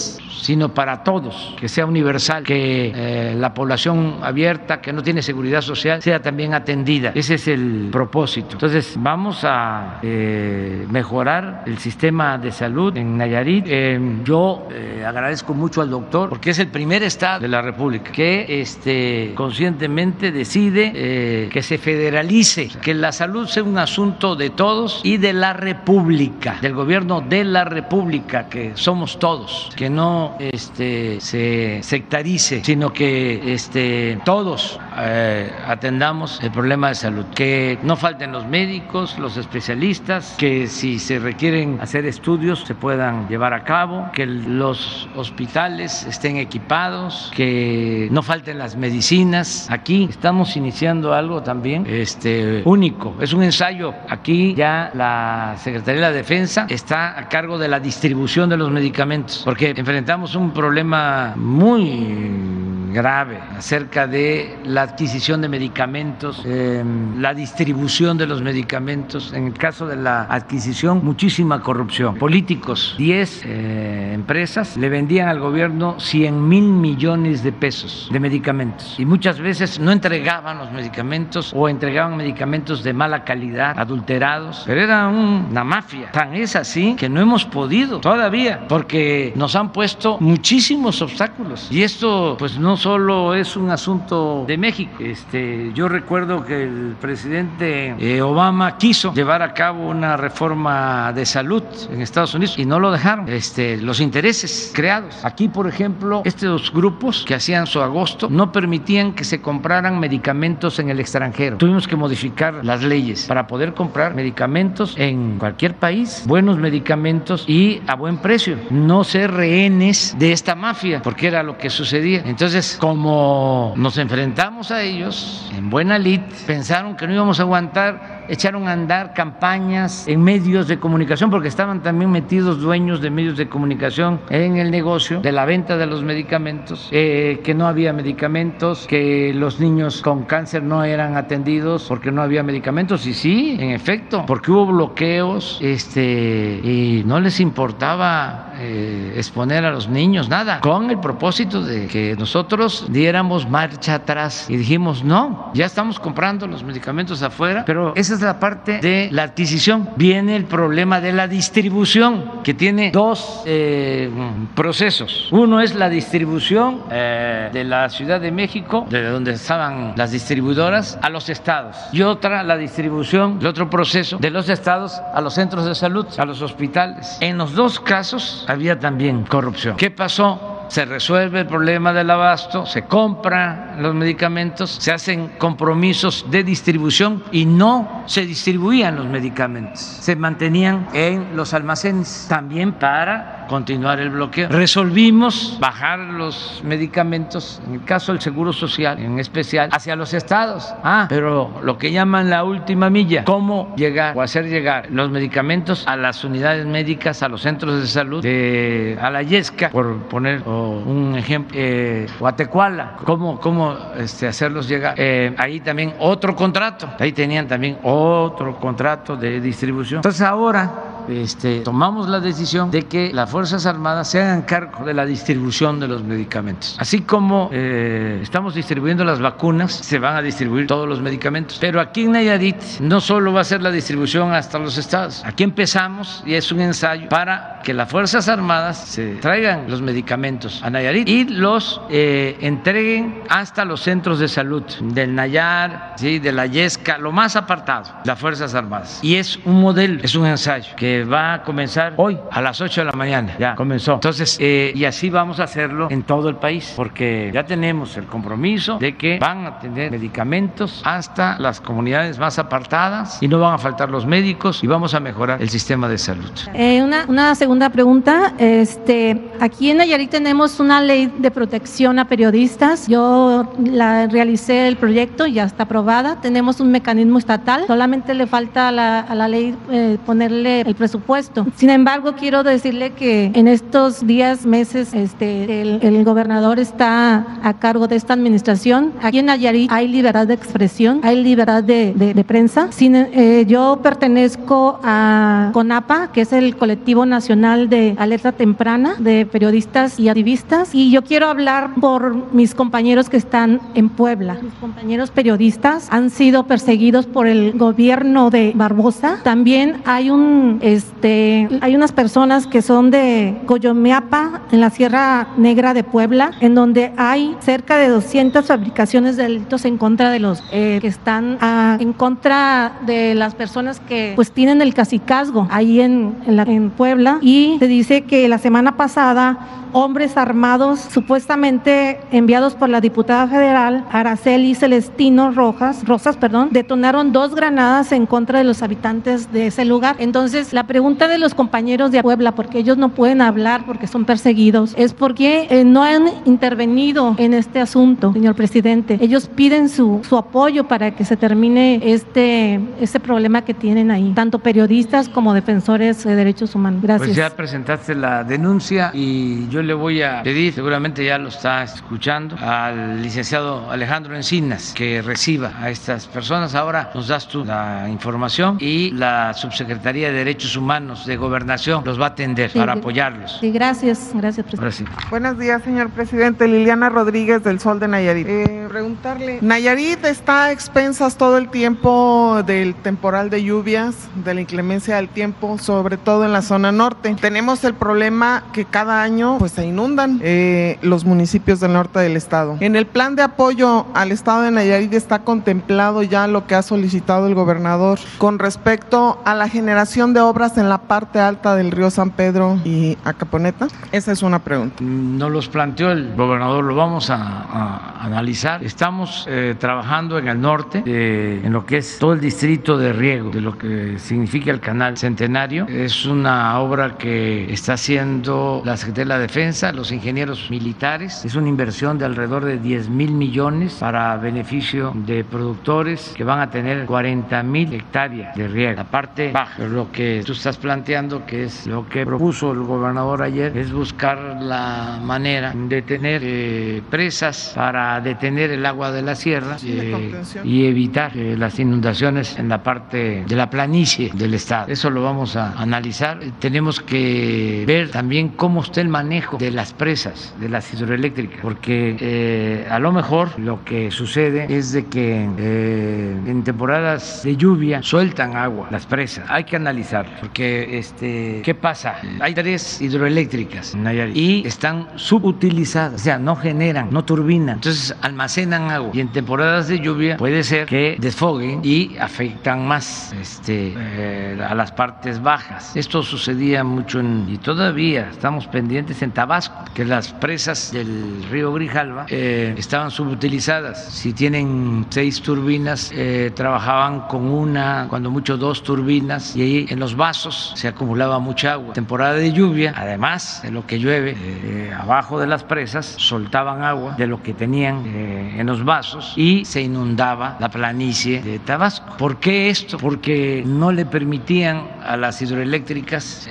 sino para todos, que sea universal, que eh, la población abierta, que no tiene seguridad social, sea también atendida. Ese es el propósito. Entonces, vamos a eh, mejorar el sistema de salud en Nayarit. Eh, yo agradezco mucho al doctor, porque es el primer estado de la República que este, conscientemente decide que se federalice, que la salud sea un asunto de todos y de la República, del gobierno de la República, que somos todos, que no este, se sectarice, sino que este, todos eh, atendamos el problema de salud. Que no falten los médicos, los especialistas, que si se requieren hacer estudios se puedan llevar a cabo, que los hospitales estén equipados, que no falten las medicinas. Aquí estamos iniciando algo también este, único. Es un ensayo. Aquí ya la Secretaría de la Defensa está a cargo de la distribución de los medicamentos, porque enfrentamos un problema muy grave acerca de la adquisición de medicamentos, em, la distribución de los medicamentos. En el caso de la adquisición, muchísima corrupción. Políticos, 10 eh, empresas le vendían al gobierno 100 mil millones de pesos de medicamentos y muchas veces no entregaban los medicamentos o entregaban medicamentos de mala calidad, adulterados, pero era una mafia. Tan es así que no hemos podido todavía porque nos han puesto muchísimos obstáculos. Y esto pues no solo es un asunto de México. Este, yo recuerdo que el presidente eh, Obama quiso llevar a cabo una reforma de salud en Estados Unidos y no lo dejaron. Este, los intereses creados. Aquí, por ejemplo, estos grupos que hacían su agosto no permitían que se compraran medicamentos en el extranjero. Tuvimos que modificar las leyes para poder comprar medicamentos en cualquier país, buenos medicamentos y a buen precio. No ser rehenes de esta mafia, porque era lo que sucedía. Entonces, como nos enfrentamos a ellos en buena lid, pensaron que no íbamos a aguantar echaron a andar campañas en medios de comunicación, porque estaban también metidos dueños de medios de comunicación en el negocio de la venta de los medicamentos, eh, que no había medicamentos, que los niños con cáncer no eran atendidos porque no había medicamentos. Y sí, en efecto, porque hubo bloqueos este, y no les importaba eh, exponer a los niños, nada, con el propósito de que nosotros diéramos marcha atrás y dijimos, no, ya estamos comprando los medicamentos afuera, pero esa es la parte de la adquisición. Viene el problema de la distribución, que tiene dos eh, procesos. Uno es la distribución eh, de la Ciudad de México, de donde estaban las distribuidoras, a los estados. Y otra, la distribución, el otro proceso, de los estados a los centros de salud, a los hospitales. En los dos casos había también corrupción. ¿Qué pasó? Se resuelve el problema del abasto, se compran los medicamentos, se hacen compromisos de distribución y no se distribuían los medicamentos, se mantenían en los almacenes también para continuar el bloqueo. Resolvimos bajar los medicamentos, en el caso del Seguro Social en especial, hacia los estados. Ah, pero lo que llaman la última milla, cómo llegar o hacer llegar los medicamentos a las unidades médicas, a los centros de salud, a la Yesca, por poner un ejemplo, eh, Guatecuala, cómo, cómo este, hacerlos llegar. Eh, ahí también otro contrato, ahí tenían también otro contrato de distribución. Entonces ahora este, tomamos la decisión de que las Fuerzas Armadas se hagan cargo de la distribución de los medicamentos. Así como eh, estamos distribuyendo las vacunas, se van a distribuir todos los medicamentos. Pero aquí en Nayarit no solo va a ser la distribución hasta los estados. Aquí empezamos y es un ensayo para que las Fuerzas Armadas se traigan los medicamentos a Nayarit y los eh, entreguen hasta los centros de salud del Nayar, ¿sí? de la Yesca, lo más apartado, las Fuerzas Armadas. Y es un modelo, es un ensayo que va a comenzar hoy a las 8 de la mañana. Ya comenzó. Entonces, eh, y así vamos a hacerlo en todo el país, porque ya tenemos el compromiso de que van a tener medicamentos hasta las comunidades más apartadas y no van a faltar los médicos y vamos a mejorar el sistema de salud.
Eh, una, una segunda pregunta. Este, aquí en Nayarit tenemos una ley de protección a periodistas. Yo la realicé el proyecto, ya está aprobada. Tenemos un mecanismo estatal. Solamente le falta a la, a la ley eh, ponerle el presupuesto. Sin embargo, quiero decirle que en estos días, meses, este, el, gobernador está a cargo de esta administración. Aquí en Nayarit hay libertad de expresión, hay libertad de, prensa. Sin, eh, yo pertenezco a CONAPA, que es el colectivo nacional de alerta temprana de periodistas y activistas, y yo quiero hablar por mis compañeros que están en Puebla. Mis compañeros periodistas han sido perseguidos por el gobierno de Barbosa. También hay un, este, hay unas personas que son de Coyomeapa, en la Sierra Negra de Puebla, en donde hay cerca de 200 fabricaciones de delitos en contra de los eh, que están ah, en contra de las personas que pues tienen el casicazgo ahí en, en Puebla. Y se dice que la semana pasada hombres armados supuestamente enviados por la diputada federal Araceli Celestino Rojas, Rosas, perdón, detonaron dos granadas en contra de los habitantes de ese lugar. Entonces, la pregunta de los compañeros de Puebla, porque ellos no pueden hablar porque son perseguidos, es por qué eh, no han intervenido en este asunto, señor presidente. Ellos piden su, su apoyo para que se termine este, este problema que tienen ahí, tanto periodistas como defensores de derechos humanos. Gracias.
Pues ya presentaste la denuncia y yo le voy a pedir, seguramente ya lo está escuchando, al licenciado Alejandro Encinas que reciba a estas personas. Ahora nos das tú la información y la Subsecretaría de Derechos Humanos de Gobernación los va a atender para apoyarlos.
Sí, gracias, gracias, presidente.
Buenos días, señor presidente. Liliana Rodríguez del Sol de Nayarit. Eh, preguntarle, Nayarit está a expensas todo el tiempo del temporal de lluvias, de la inclemencia del tiempo, sobre todo en la zona norte. Tenemos el problema que cada año pues se inundan eh, los municipios del norte del estado. En el plan de apoyo al estado de Nayarit está contemplado ya lo que ha solicitado el gobernador con respecto a la generación de obras en la parte alta del río San Pedro y Acaponeta. Esa es una pregunta.
No los planteó el gobernador, lo vamos a, analizar. Estamos eh, trabajando en el norte, en lo que es todo el distrito de riego, de lo que significa el canal centenario. Es una obra que está haciendo la Secretaría de la Defensa los ingenieros militares. Es una inversión de alrededor de 10 mil millones para beneficio de productores que van a tener 40 mil hectáreas de riego. La parte baja, lo que tú estás planteando, que es lo que propuso el gobernador ayer, es buscar la manera de tener eh, presas para detener el agua de la sierra eh, y evitar eh, las inundaciones en la parte de la planicie del estado. Eso lo vamos a analizar. Tenemos que ver también cómo está el manejo de las presas, de las hidroeléctricas, porque eh, a lo mejor lo que sucede es de que eh, en temporadas de lluvia sueltan agua las presas. Hay que analizar, porque este, ¿qué pasa? Hay tres hidroeléctricas en Nayarit y están subutilizadas, o sea, no generan, no turbinan, entonces almacenan agua y en temporadas de lluvia puede ser que desfoguen y afectan más este, eh, a las partes bajas. Esto sucedía mucho en, y todavía estamos pendientes en Tabasco que las presas del río Grijalva eh, estaban subutilizadas. Si tienen seis turbinas, eh, trabajaban con una, cuando mucho dos turbinas, y ahí en los vasos se acumulaba mucha agua. Temporada de lluvia, además de lo que llueve eh, abajo de las presas, soltaban agua de lo que tenían en los vasos y se inundaba la planicie de Tabasco. ¿Por qué esto? Porque no le permitían a las hidroeléctricas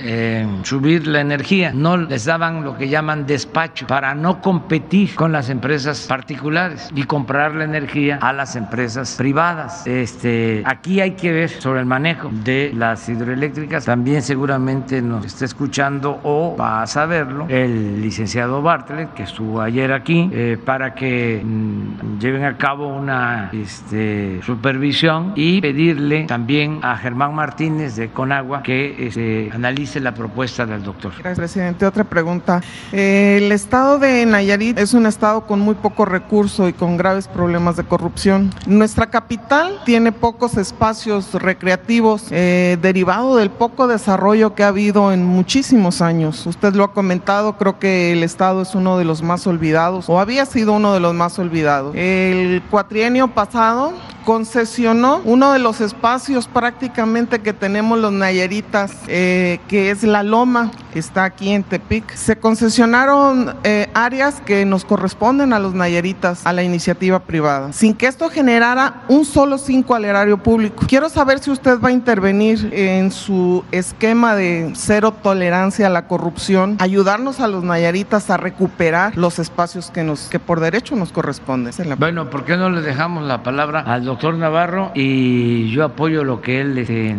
subir la energía, no les daban lo que llaman despacho para no competir con las empresas particulares y comprar la energía a las empresas privadas. Este, aquí hay que ver sobre el manejo de las hidroeléctricas. También seguramente nos está escuchando o va a saberlo el licenciado Bartlett, que estuvo ayer aquí, eh, para que mm, lleven a cabo una este, supervisión y pedirle también a Germán Martínez de Conagua que este, analice la propuesta del doctor.
Gracias, presidente. Otra pregunta. El estado de Nayarit es un estado con muy poco recurso y con graves problemas de corrupción. Nuestra capital tiene pocos espacios recreativos eh, derivado del poco desarrollo que ha habido en muchísimos años. Usted lo ha comentado, creo que el estado es uno de los más olvidados o había sido uno de los más olvidados. El cuatrienio pasado concesionó uno de los espacios prácticamente que tenemos los nayaritas, eh, que es la loma. está aquí en Tepic. Concesionaron eh, áreas que nos corresponden a los nayaritas, a la iniciativa privada, sin que esto generara un solo cinco al erario público. Quiero saber si usted va a intervenir en su esquema de cero tolerancia a la corrupción, ayudarnos a los nayaritas a recuperar los espacios que, nos, que por derecho nos corresponden.
Bueno, ¿por qué no le dejamos la palabra al doctor Navarro y yo apoyo lo que él este,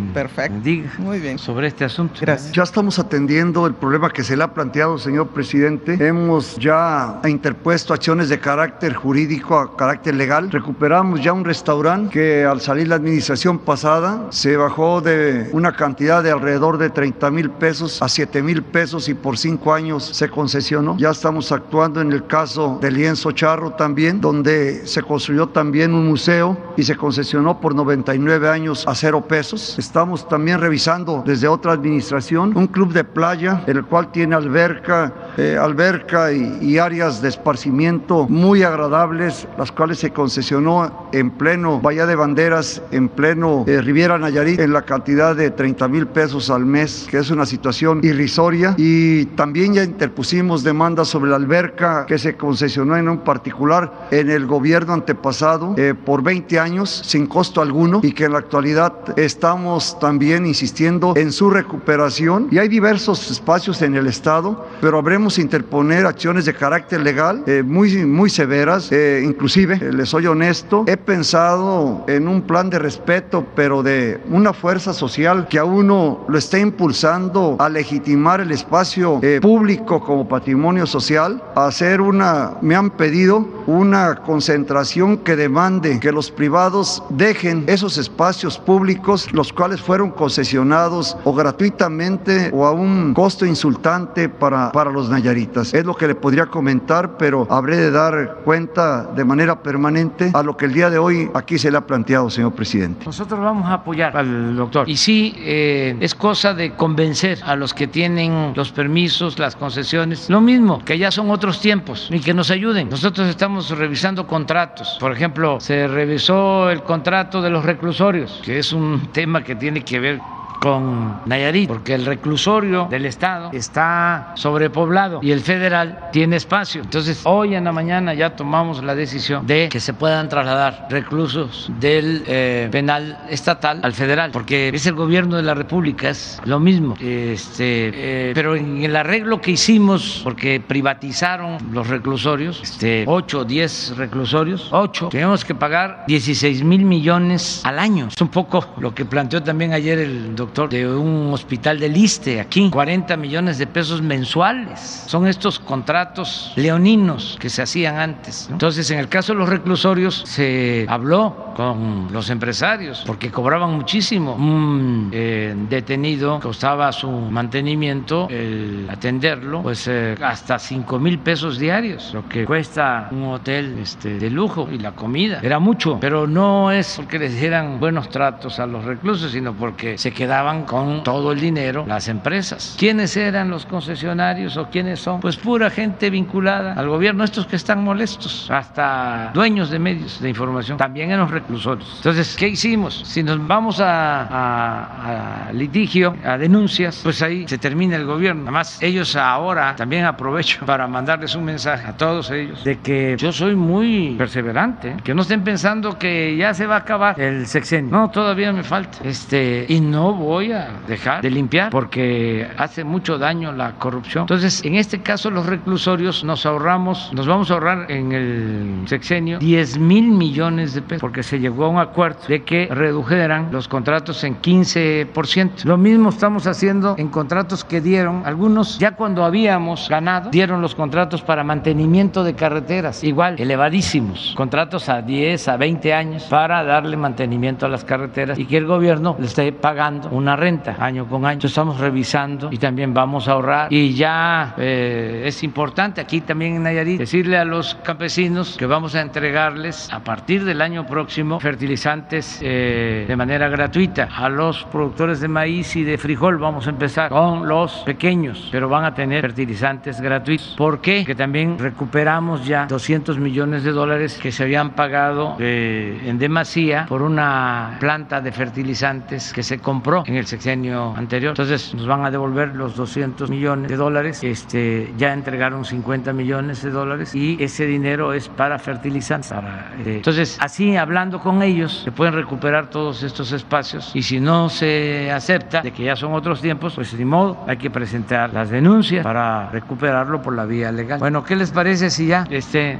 diga
Muy bien.
sobre este asunto?
Gracias.
Ya estamos atendiendo el problema que se le ha planteado, señor presidente. Hemos ya interpuesto acciones de carácter jurídico, a carácter legal. Recuperamos ya un restaurante que al salir la administración pasada se bajó de una cantidad de alrededor de 30 mil pesos a 7 mil pesos y por cinco años se concesionó. Ya estamos actuando en el caso del lienzo charro también, donde se construyó también un museo y se concesionó por 99 años a cero pesos. Estamos también revisando desde otra administración un club de playa, el cual tiene alberca, eh, alberca y, áreas de esparcimiento muy agradables, las cuales se concesionó en pleno Bahía de Banderas, en pleno eh, Riviera Nayarit, en la cantidad de 30 mil pesos al mes, que es una situación irrisoria. Y también ya interpusimos demandas sobre la alberca que se concesionó en un particular en el gobierno antepasado eh, por 20 años sin costo alguno y que en la actualidad estamos también insistiendo en su recuperación. Y hay diversos espacios en el Estado, pero habremos interponer acciones de carácter legal eh, muy, muy severas. Eh, inclusive, les soy honesto, he pensado en un plan de respeto, pero de una fuerza social que a uno lo está impulsando a legitimar el espacio público como patrimonio social, a hacer una, me han pedido una concentración que demande que los privados dejen esos espacios públicos, los cuales fueron concesionados o gratuitamente o a un costo insultante para, para los nayaritas. Es lo que le podría comentar, pero habré de dar cuenta de manera permanente a lo que el día de hoy aquí se le ha planteado, señor presidente.
Nosotros vamos a apoyar al doctor. Y sí, eh, es cosa de convencer a los que tienen los permisos, las concesiones, lo mismo, que ya son otros tiempos y que nos ayuden. Nosotros estamos revisando contratos. Por ejemplo, se revisó el contrato de los reclusorios, que es un tema que tiene que ver con Nayarit, porque el reclusorio del Estado está sobrepoblado y el federal tiene espacio. Entonces, hoy en la mañana ya tomamos la decisión de que se puedan trasladar reclusos del eh, penal estatal al federal, porque es el gobierno de la República, es lo mismo. Este, eh, pero en el arreglo que hicimos, porque privatizaron los reclusorios, este, 8 o 10 reclusorios, 8, tenemos que pagar 16 mil millones al año. Es un poco lo que planteó también ayer el doctor de un hospital de Liste aquí, 40 millones de pesos mensuales. Son estos contratos leoninos que se hacían antes. Entonces, en el caso de los reclusorios, se habló con los empresarios porque cobraban muchísimo. Un eh, detenido costaba su mantenimiento, el atenderlo, pues eh, hasta 5 mil pesos diarios, lo que cuesta un hotel este, de lujo y la comida. Era mucho, pero no es porque les dieran buenos tratos a los reclusos, sino porque se quedaban con todo el dinero las empresas. ¿Quiénes eran los concesionarios o quiénes son? Pues pura gente vinculada al gobierno, estos que están molestos, hasta dueños de medios de información, también en los reclusorios. Entonces, ¿qué hicimos? Si nos vamos a, a litigio, a denuncias, pues ahí se termina el gobierno. Además, ellos ahora también aprovecho para mandarles un mensaje a todos ellos de que yo soy muy perseverante, que no estén pensando que ya se va a acabar el sexenio. No, todavía me falta. Este, y no voy voy a dejar de limpiar porque hace mucho daño la corrupción. Entonces, en este caso, los reclusorios nos ahorramos, nos vamos a ahorrar en el sexenio 10 mil millones de pesos porque se llegó a un acuerdo de que redujeran los contratos en 15%. Lo mismo estamos haciendo en contratos que dieron, algunos ya cuando habíamos ganado, dieron los contratos para mantenimiento de carreteras, igual, elevadísimos, contratos a 10, a 20 años para darle mantenimiento a las carreteras y que el gobierno le esté pagando una renta año con año. estamos revisando y también vamos a ahorrar. Y ya eh, es importante aquí también en Nayarit decirle a los campesinos que vamos a entregarles a partir del año próximo fertilizantes eh, de manera gratuita. A los productores de maíz y de frijol vamos a empezar con los pequeños, pero van a tener fertilizantes gratuitos. ¿Por qué? Que también recuperamos ya 200 millones de dólares que se habían pagado eh, en demasía por una planta de fertilizantes que se compró en el sexenio anterior. Entonces nos van a devolver los 200 millones de dólares. Este, ya entregaron 50 millones de dólares y ese dinero es para fertilizantes. Eh, entonces, así hablando con ellos, se pueden recuperar todos estos espacios y si no se acepta de que ya son otros tiempos, pues ni modo, hay que presentar las denuncias para recuperarlo por la vía legal. Bueno, ¿qué les parece si ya este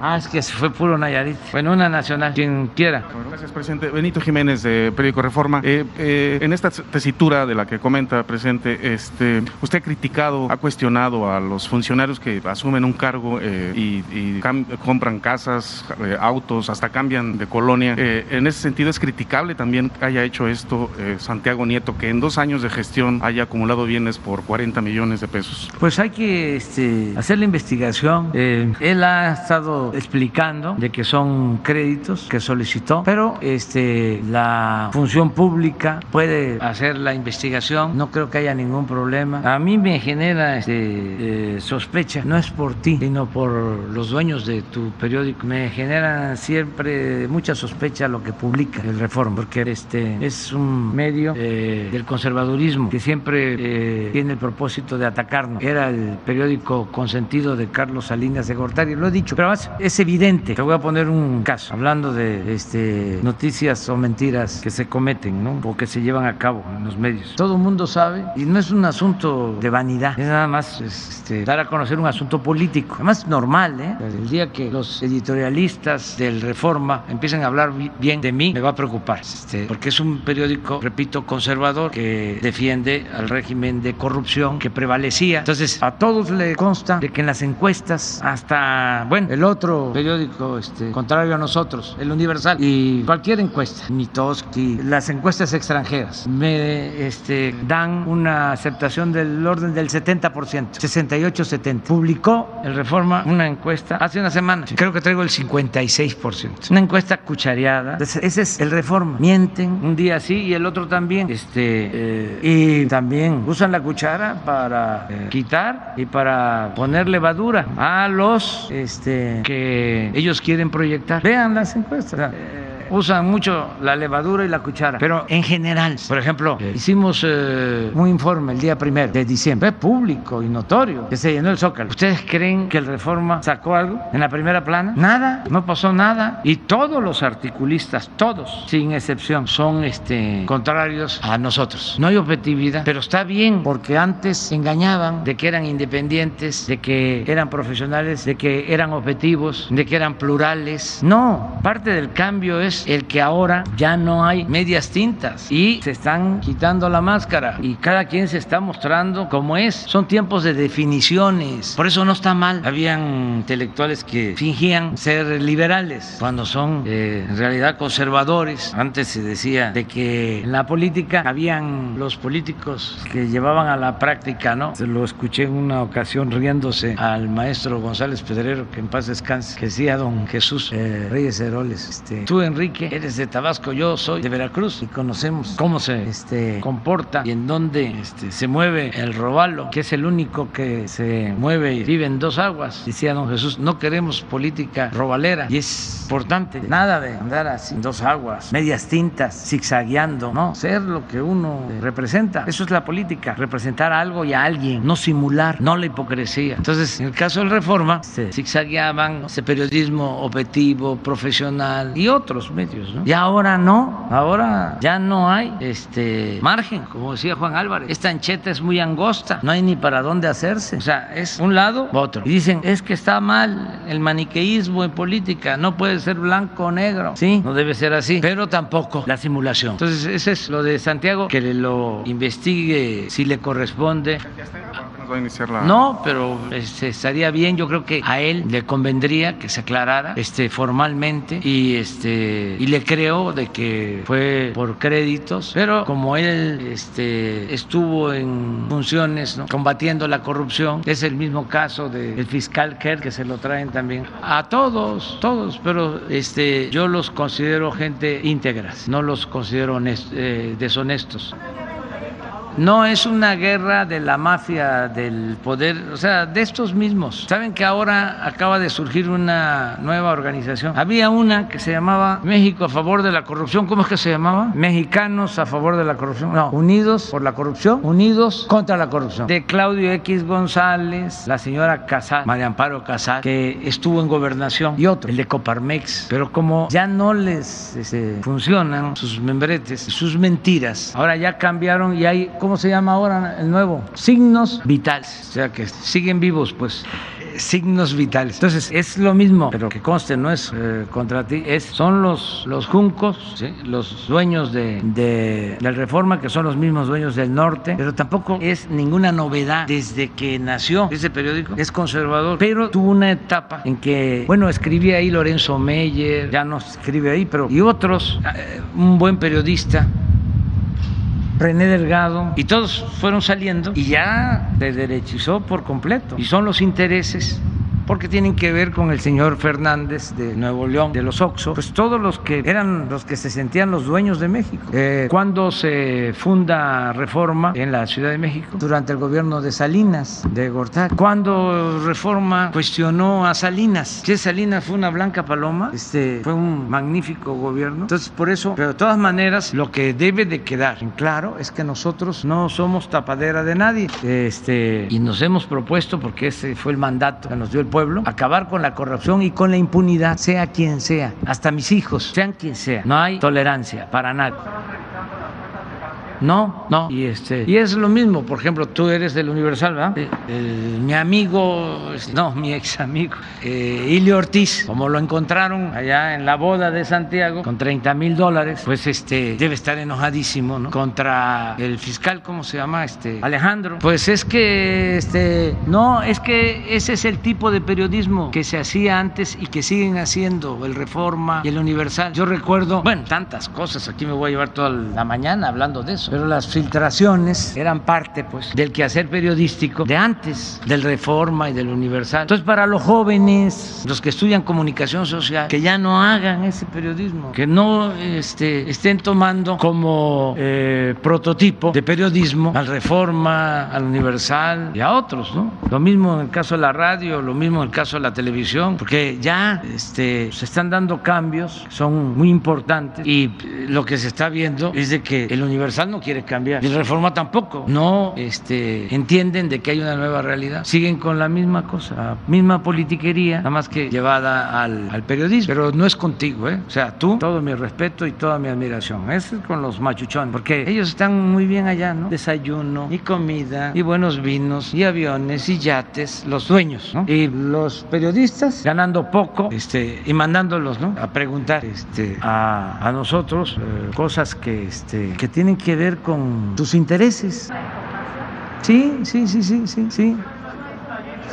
Ah, es que se fue puro Nayarit. Bueno, una nacional, quien quiera.
gracias, presidente. Benito Jiménez, de Periódico Reforma. Eh, eh, en esta tesitura de la que comenta, presidente, este, usted ha criticado, ha cuestionado a los funcionarios que asumen un cargo eh, y, compran casas, autos, hasta cambian de colonia. en ese sentido, es criticable también que haya hecho esto Santiago Nieto, que en dos años de gestión haya acumulado bienes por 40 millones de pesos.
Pues hay que este, hacer la investigación. él ha estado explicando de que son créditos que solicitó, pero este, la función pública puede hacer la investigación, no creo que haya ningún problema. A mí me genera este, eh, sospecha, no es por ti, sino por los dueños de tu periódico. Me genera siempre mucha sospecha lo que publica el Reforma, porque este es un medio eh, del conservadurismo que siempre eh, tiene el propósito de atacarnos. Era el periódico consentido de Carlos Salinas de Gortari, lo he dicho, pero además es evidente. Te voy a poner un caso, hablando de este, noticias o mentiras que se cometen, ¿no? O que se llevan a cabo en los medios. Todo el mundo sabe, y no es un asunto de vanidad, es nada más este, dar a conocer un asunto político. Además, normal, ¿eh? El día que los editorialistas del Reforma empiecen a hablar bien de mí, me va a preocupar, este, porque es un periódico, repito, conservador, que defiende al régimen de corrupción que prevalecía. Entonces, a todos le consta de que en las encuestas, hasta, bueno, el otro periódico este, contrario a nosotros, el Universal, y cualquier encuesta, Mitoski, las encuestas extranjeras, me este, dan una aceptación del orden del 70%, 68-70. Publicó el Reforma una encuesta hace una semana, creo que traigo el 56%. Una encuesta cuchareada, ese es el Reforma. Mienten un día sí y el otro también. Este, eh, y también usan la cuchara para eh, quitar y para poner levadura a los este, que ellos quieren proyectar. Vean las encuestas usan mucho la levadura y la cuchara, pero en general, por ejemplo, hicimos eh, un informe el día primero de diciembre, público y notorio, que se llenó el zócalo. ¿Ustedes creen que el Reforma sacó algo en la primera plana? Nada, no pasó nada. Y todos los articulistas, todos, sin excepción, son este, contrarios a nosotros. No hay objetividad, pero está bien, porque antes engañaban de que eran independientes, de que eran profesionales, de que eran objetivos, de que eran plurales. No, parte del cambio es el que ahora ya no hay medias tintas y se están quitando la máscara y cada quien se está mostrando como es. Son tiempos de definiciones, por eso no está mal. Habían intelectuales que fingían ser liberales cuando son eh, en realidad conservadores. Antes se decía de que en la política habían los políticos que llevaban a la práctica, ¿no? Se lo escuché en una ocasión riéndose al maestro González Pedrero, que en paz descanse, que decía don Jesús eh, Reyes Heroles, este, tú Enrique que eres de Tabasco, yo soy de Veracruz y conocemos cómo se este, comporta y en dónde este, se mueve el robalo, que es el único que se mueve y vive en dos aguas. Decía don Jesús, no queremos política robalera y es importante, nada de andar así dos aguas, medias tintas, zigzagueando, no, ser lo que uno representa. Eso es la política, representar algo y a alguien, no simular, no la hipocresía. Entonces, en el caso del Reforma, zigzagueaban ese periodismo objetivo, profesional y otros medios. ¿no? Y ahora no, ahora ya no hay este margen, como decía Juan Álvarez. Esta ancheta es muy angosta, no hay ni para dónde hacerse. O sea, es un lado u otro. Y dicen, es que está mal el maniqueísmo en política, no puede ser blanco o negro. Sí, no debe ser así, pero tampoco la simulación. Entonces, ese es lo de Santiago, que lo investigue si le corresponde. No, pero este, estaría bien, yo creo que a él le convendría que se aclarara este, formalmente y, este, y le creo de que fue por créditos, pero como él este, estuvo en funciones combatiendo la corrupción, es el mismo caso del fiscal Kerr que se lo traen también a todos, todos, pero este, yo los considero gente íntegras, no los considero eh, deshonestos. No es una guerra de la mafia del poder, o sea, de estos mismos. Saben que ahora acaba de surgir una nueva organización. Había una que se llamaba México a favor de la corrupción. ¿Cómo es que se llamaba? Mexicanos a favor de la corrupción. No, Unidos por la corrupción, Unidos contra la corrupción. De Claudio X González, la señora Casal, María Amparo Casal, que estuvo en gobernación, y otro, el de Coparmex. Pero como ya no les este, funcionan sus membretes, sus mentiras, ahora ya cambiaron y hay, ¿cómo se llama ahora el nuevo? Signos vitales. O sea que siguen vivos, pues signos vitales. Entonces, es lo mismo, pero que conste, no es eh, contra ti, es, son los, los juncos, los dueños de, de, la reforma, que son los mismos dueños del norte, pero tampoco es ninguna novedad desde que nació ese periódico, es conservador, pero tuvo una etapa en que, bueno, escribía ahí Lorenzo Meyer, ya no escribe ahí, pero y otros, eh, un buen periodista, René Delgado, y todos fueron saliendo y ya se derechizó por completo. Y son los intereses porque tienen que ver con el señor Fernández de Nuevo León, de los Oxo, pues todos los que eran los que se sentían los dueños de México. Eh, cuando se funda Reforma en la Ciudad de México, durante el gobierno de Salinas, de Gortari, cuando Reforma cuestionó a Salinas, que Salinas fue una blanca paloma, este, fue un magnífico gobierno. Entonces, por eso, pero de todas maneras, lo que debe de quedar en claro es que nosotros no somos tapadera de nadie, este, y nos hemos propuesto, porque ese fue el mandato que nos dio el pueblo, acabar con la corrupción y con la impunidad, sea quien sea, hasta mis hijos, sean quien sea. No hay tolerancia para nadie. No, no. Y este y es lo mismo, por ejemplo, tú eres del Universal, ¿verdad? mi amigo, no, mi ex amigo, eh, Ilio Ortiz, como lo encontraron allá en la boda de Santiago con 30 mil dólares, pues este debe estar enojadísimo, ¿no? Contra el fiscal, ¿cómo se llama? Este Alejandro. Pues es que este no, es que ese es el tipo de periodismo que se hacía antes y que siguen haciendo el Reforma y el Universal. Yo recuerdo, bueno, tantas cosas, aquí me voy a llevar toda la mañana hablando de eso pero las filtraciones eran parte pues del quehacer periodístico de antes del Reforma y del Universal. Entonces para los jóvenes, los que estudian comunicación social, que ya no hagan ese periodismo, que no este, estén tomando como eh, prototipo de periodismo al Reforma, al Universal y a otros, ¿no? Lo mismo en el caso de la radio, lo mismo en el caso de la televisión, porque ya este, se están dando cambios, son muy importantes y lo que se está viendo es de que el Universal no quiere cambiar. Y Reforma tampoco. No este, entienden de que hay una nueva realidad. Siguen con la misma cosa, la misma politiquería, nada más que llevada al, al periodismo. Pero no es contigo, ¿eh? O sea, tú, todo mi respeto y toda mi admiración. Es con los machuchones, porque ellos están muy bien allá, ¿no? Desayuno y comida y buenos vinos y aviones y yates, los dueños, ¿no? Y los periodistas ganando poco este, y mandándolos, ¿no? A preguntar este, a, a nosotros eh, cosas que, este, que tienen que ver con tus intereses. Sí, sí, sí, sí, sí, sí.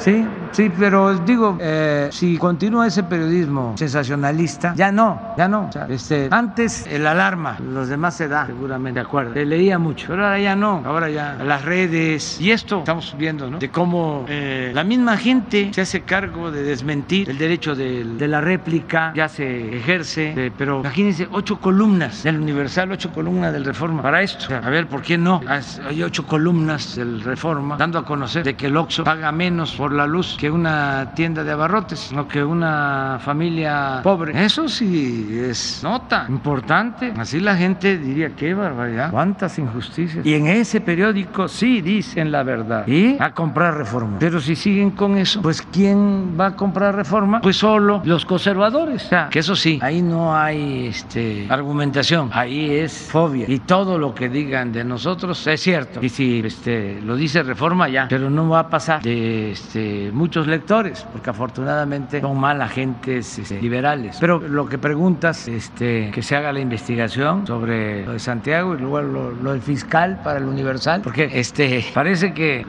Sí, sí, pero digo, eh, si continúa ese periodismo sensacionalista, ya no, ya no. este, antes el alarma, los demás se da, seguramente, de acuerdo. Le leía mucho, pero ahora ya no, ahora ya las redes y esto estamos viendo, ¿no? De cómo eh, la misma gente se hace cargo de desmentir el derecho de, la réplica, ya se ejerce, pero imagínense, ocho columnas del Universal, ocho columnas del Reforma para esto. a ver, ¿por qué no? Hay ocho columnas del Reforma dando a conocer de que el Oxxo paga menos por la luz que una tienda de abarrotes, no que una familia pobre. Eso sí es nota importante. Así la gente diría, qué barbaridad, cuántas injusticias. Y en ese periódico sí dicen la verdad. Y a comprar reforma. Pero si siguen con eso, pues ¿quién va a comprar reforma? Pues solo los conservadores. O sea, que eso sí, ahí no hay este, argumentación, ahí es fobia. Y todo lo que digan de nosotros es cierto. Y si este, lo dice reforma, ya. Pero no va a pasar de... Este, este, muchos lectores, porque afortunadamente son mal agentes este, liberales. Pero lo que preguntas, este, que se haga la investigación sobre lo de Santiago y luego lo, del fiscal para el Universal, porque parece que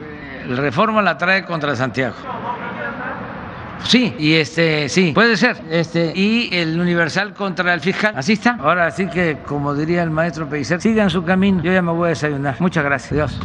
el reforma la trae contra Santiago. Sí, y este, sí, puede ser. Y el Universal contra el fiscal. Así está. Ahora sí que, como diría el maestro Pellicer, sigan su camino. Yo ya me voy a desayunar. Muchas gracias. Dios.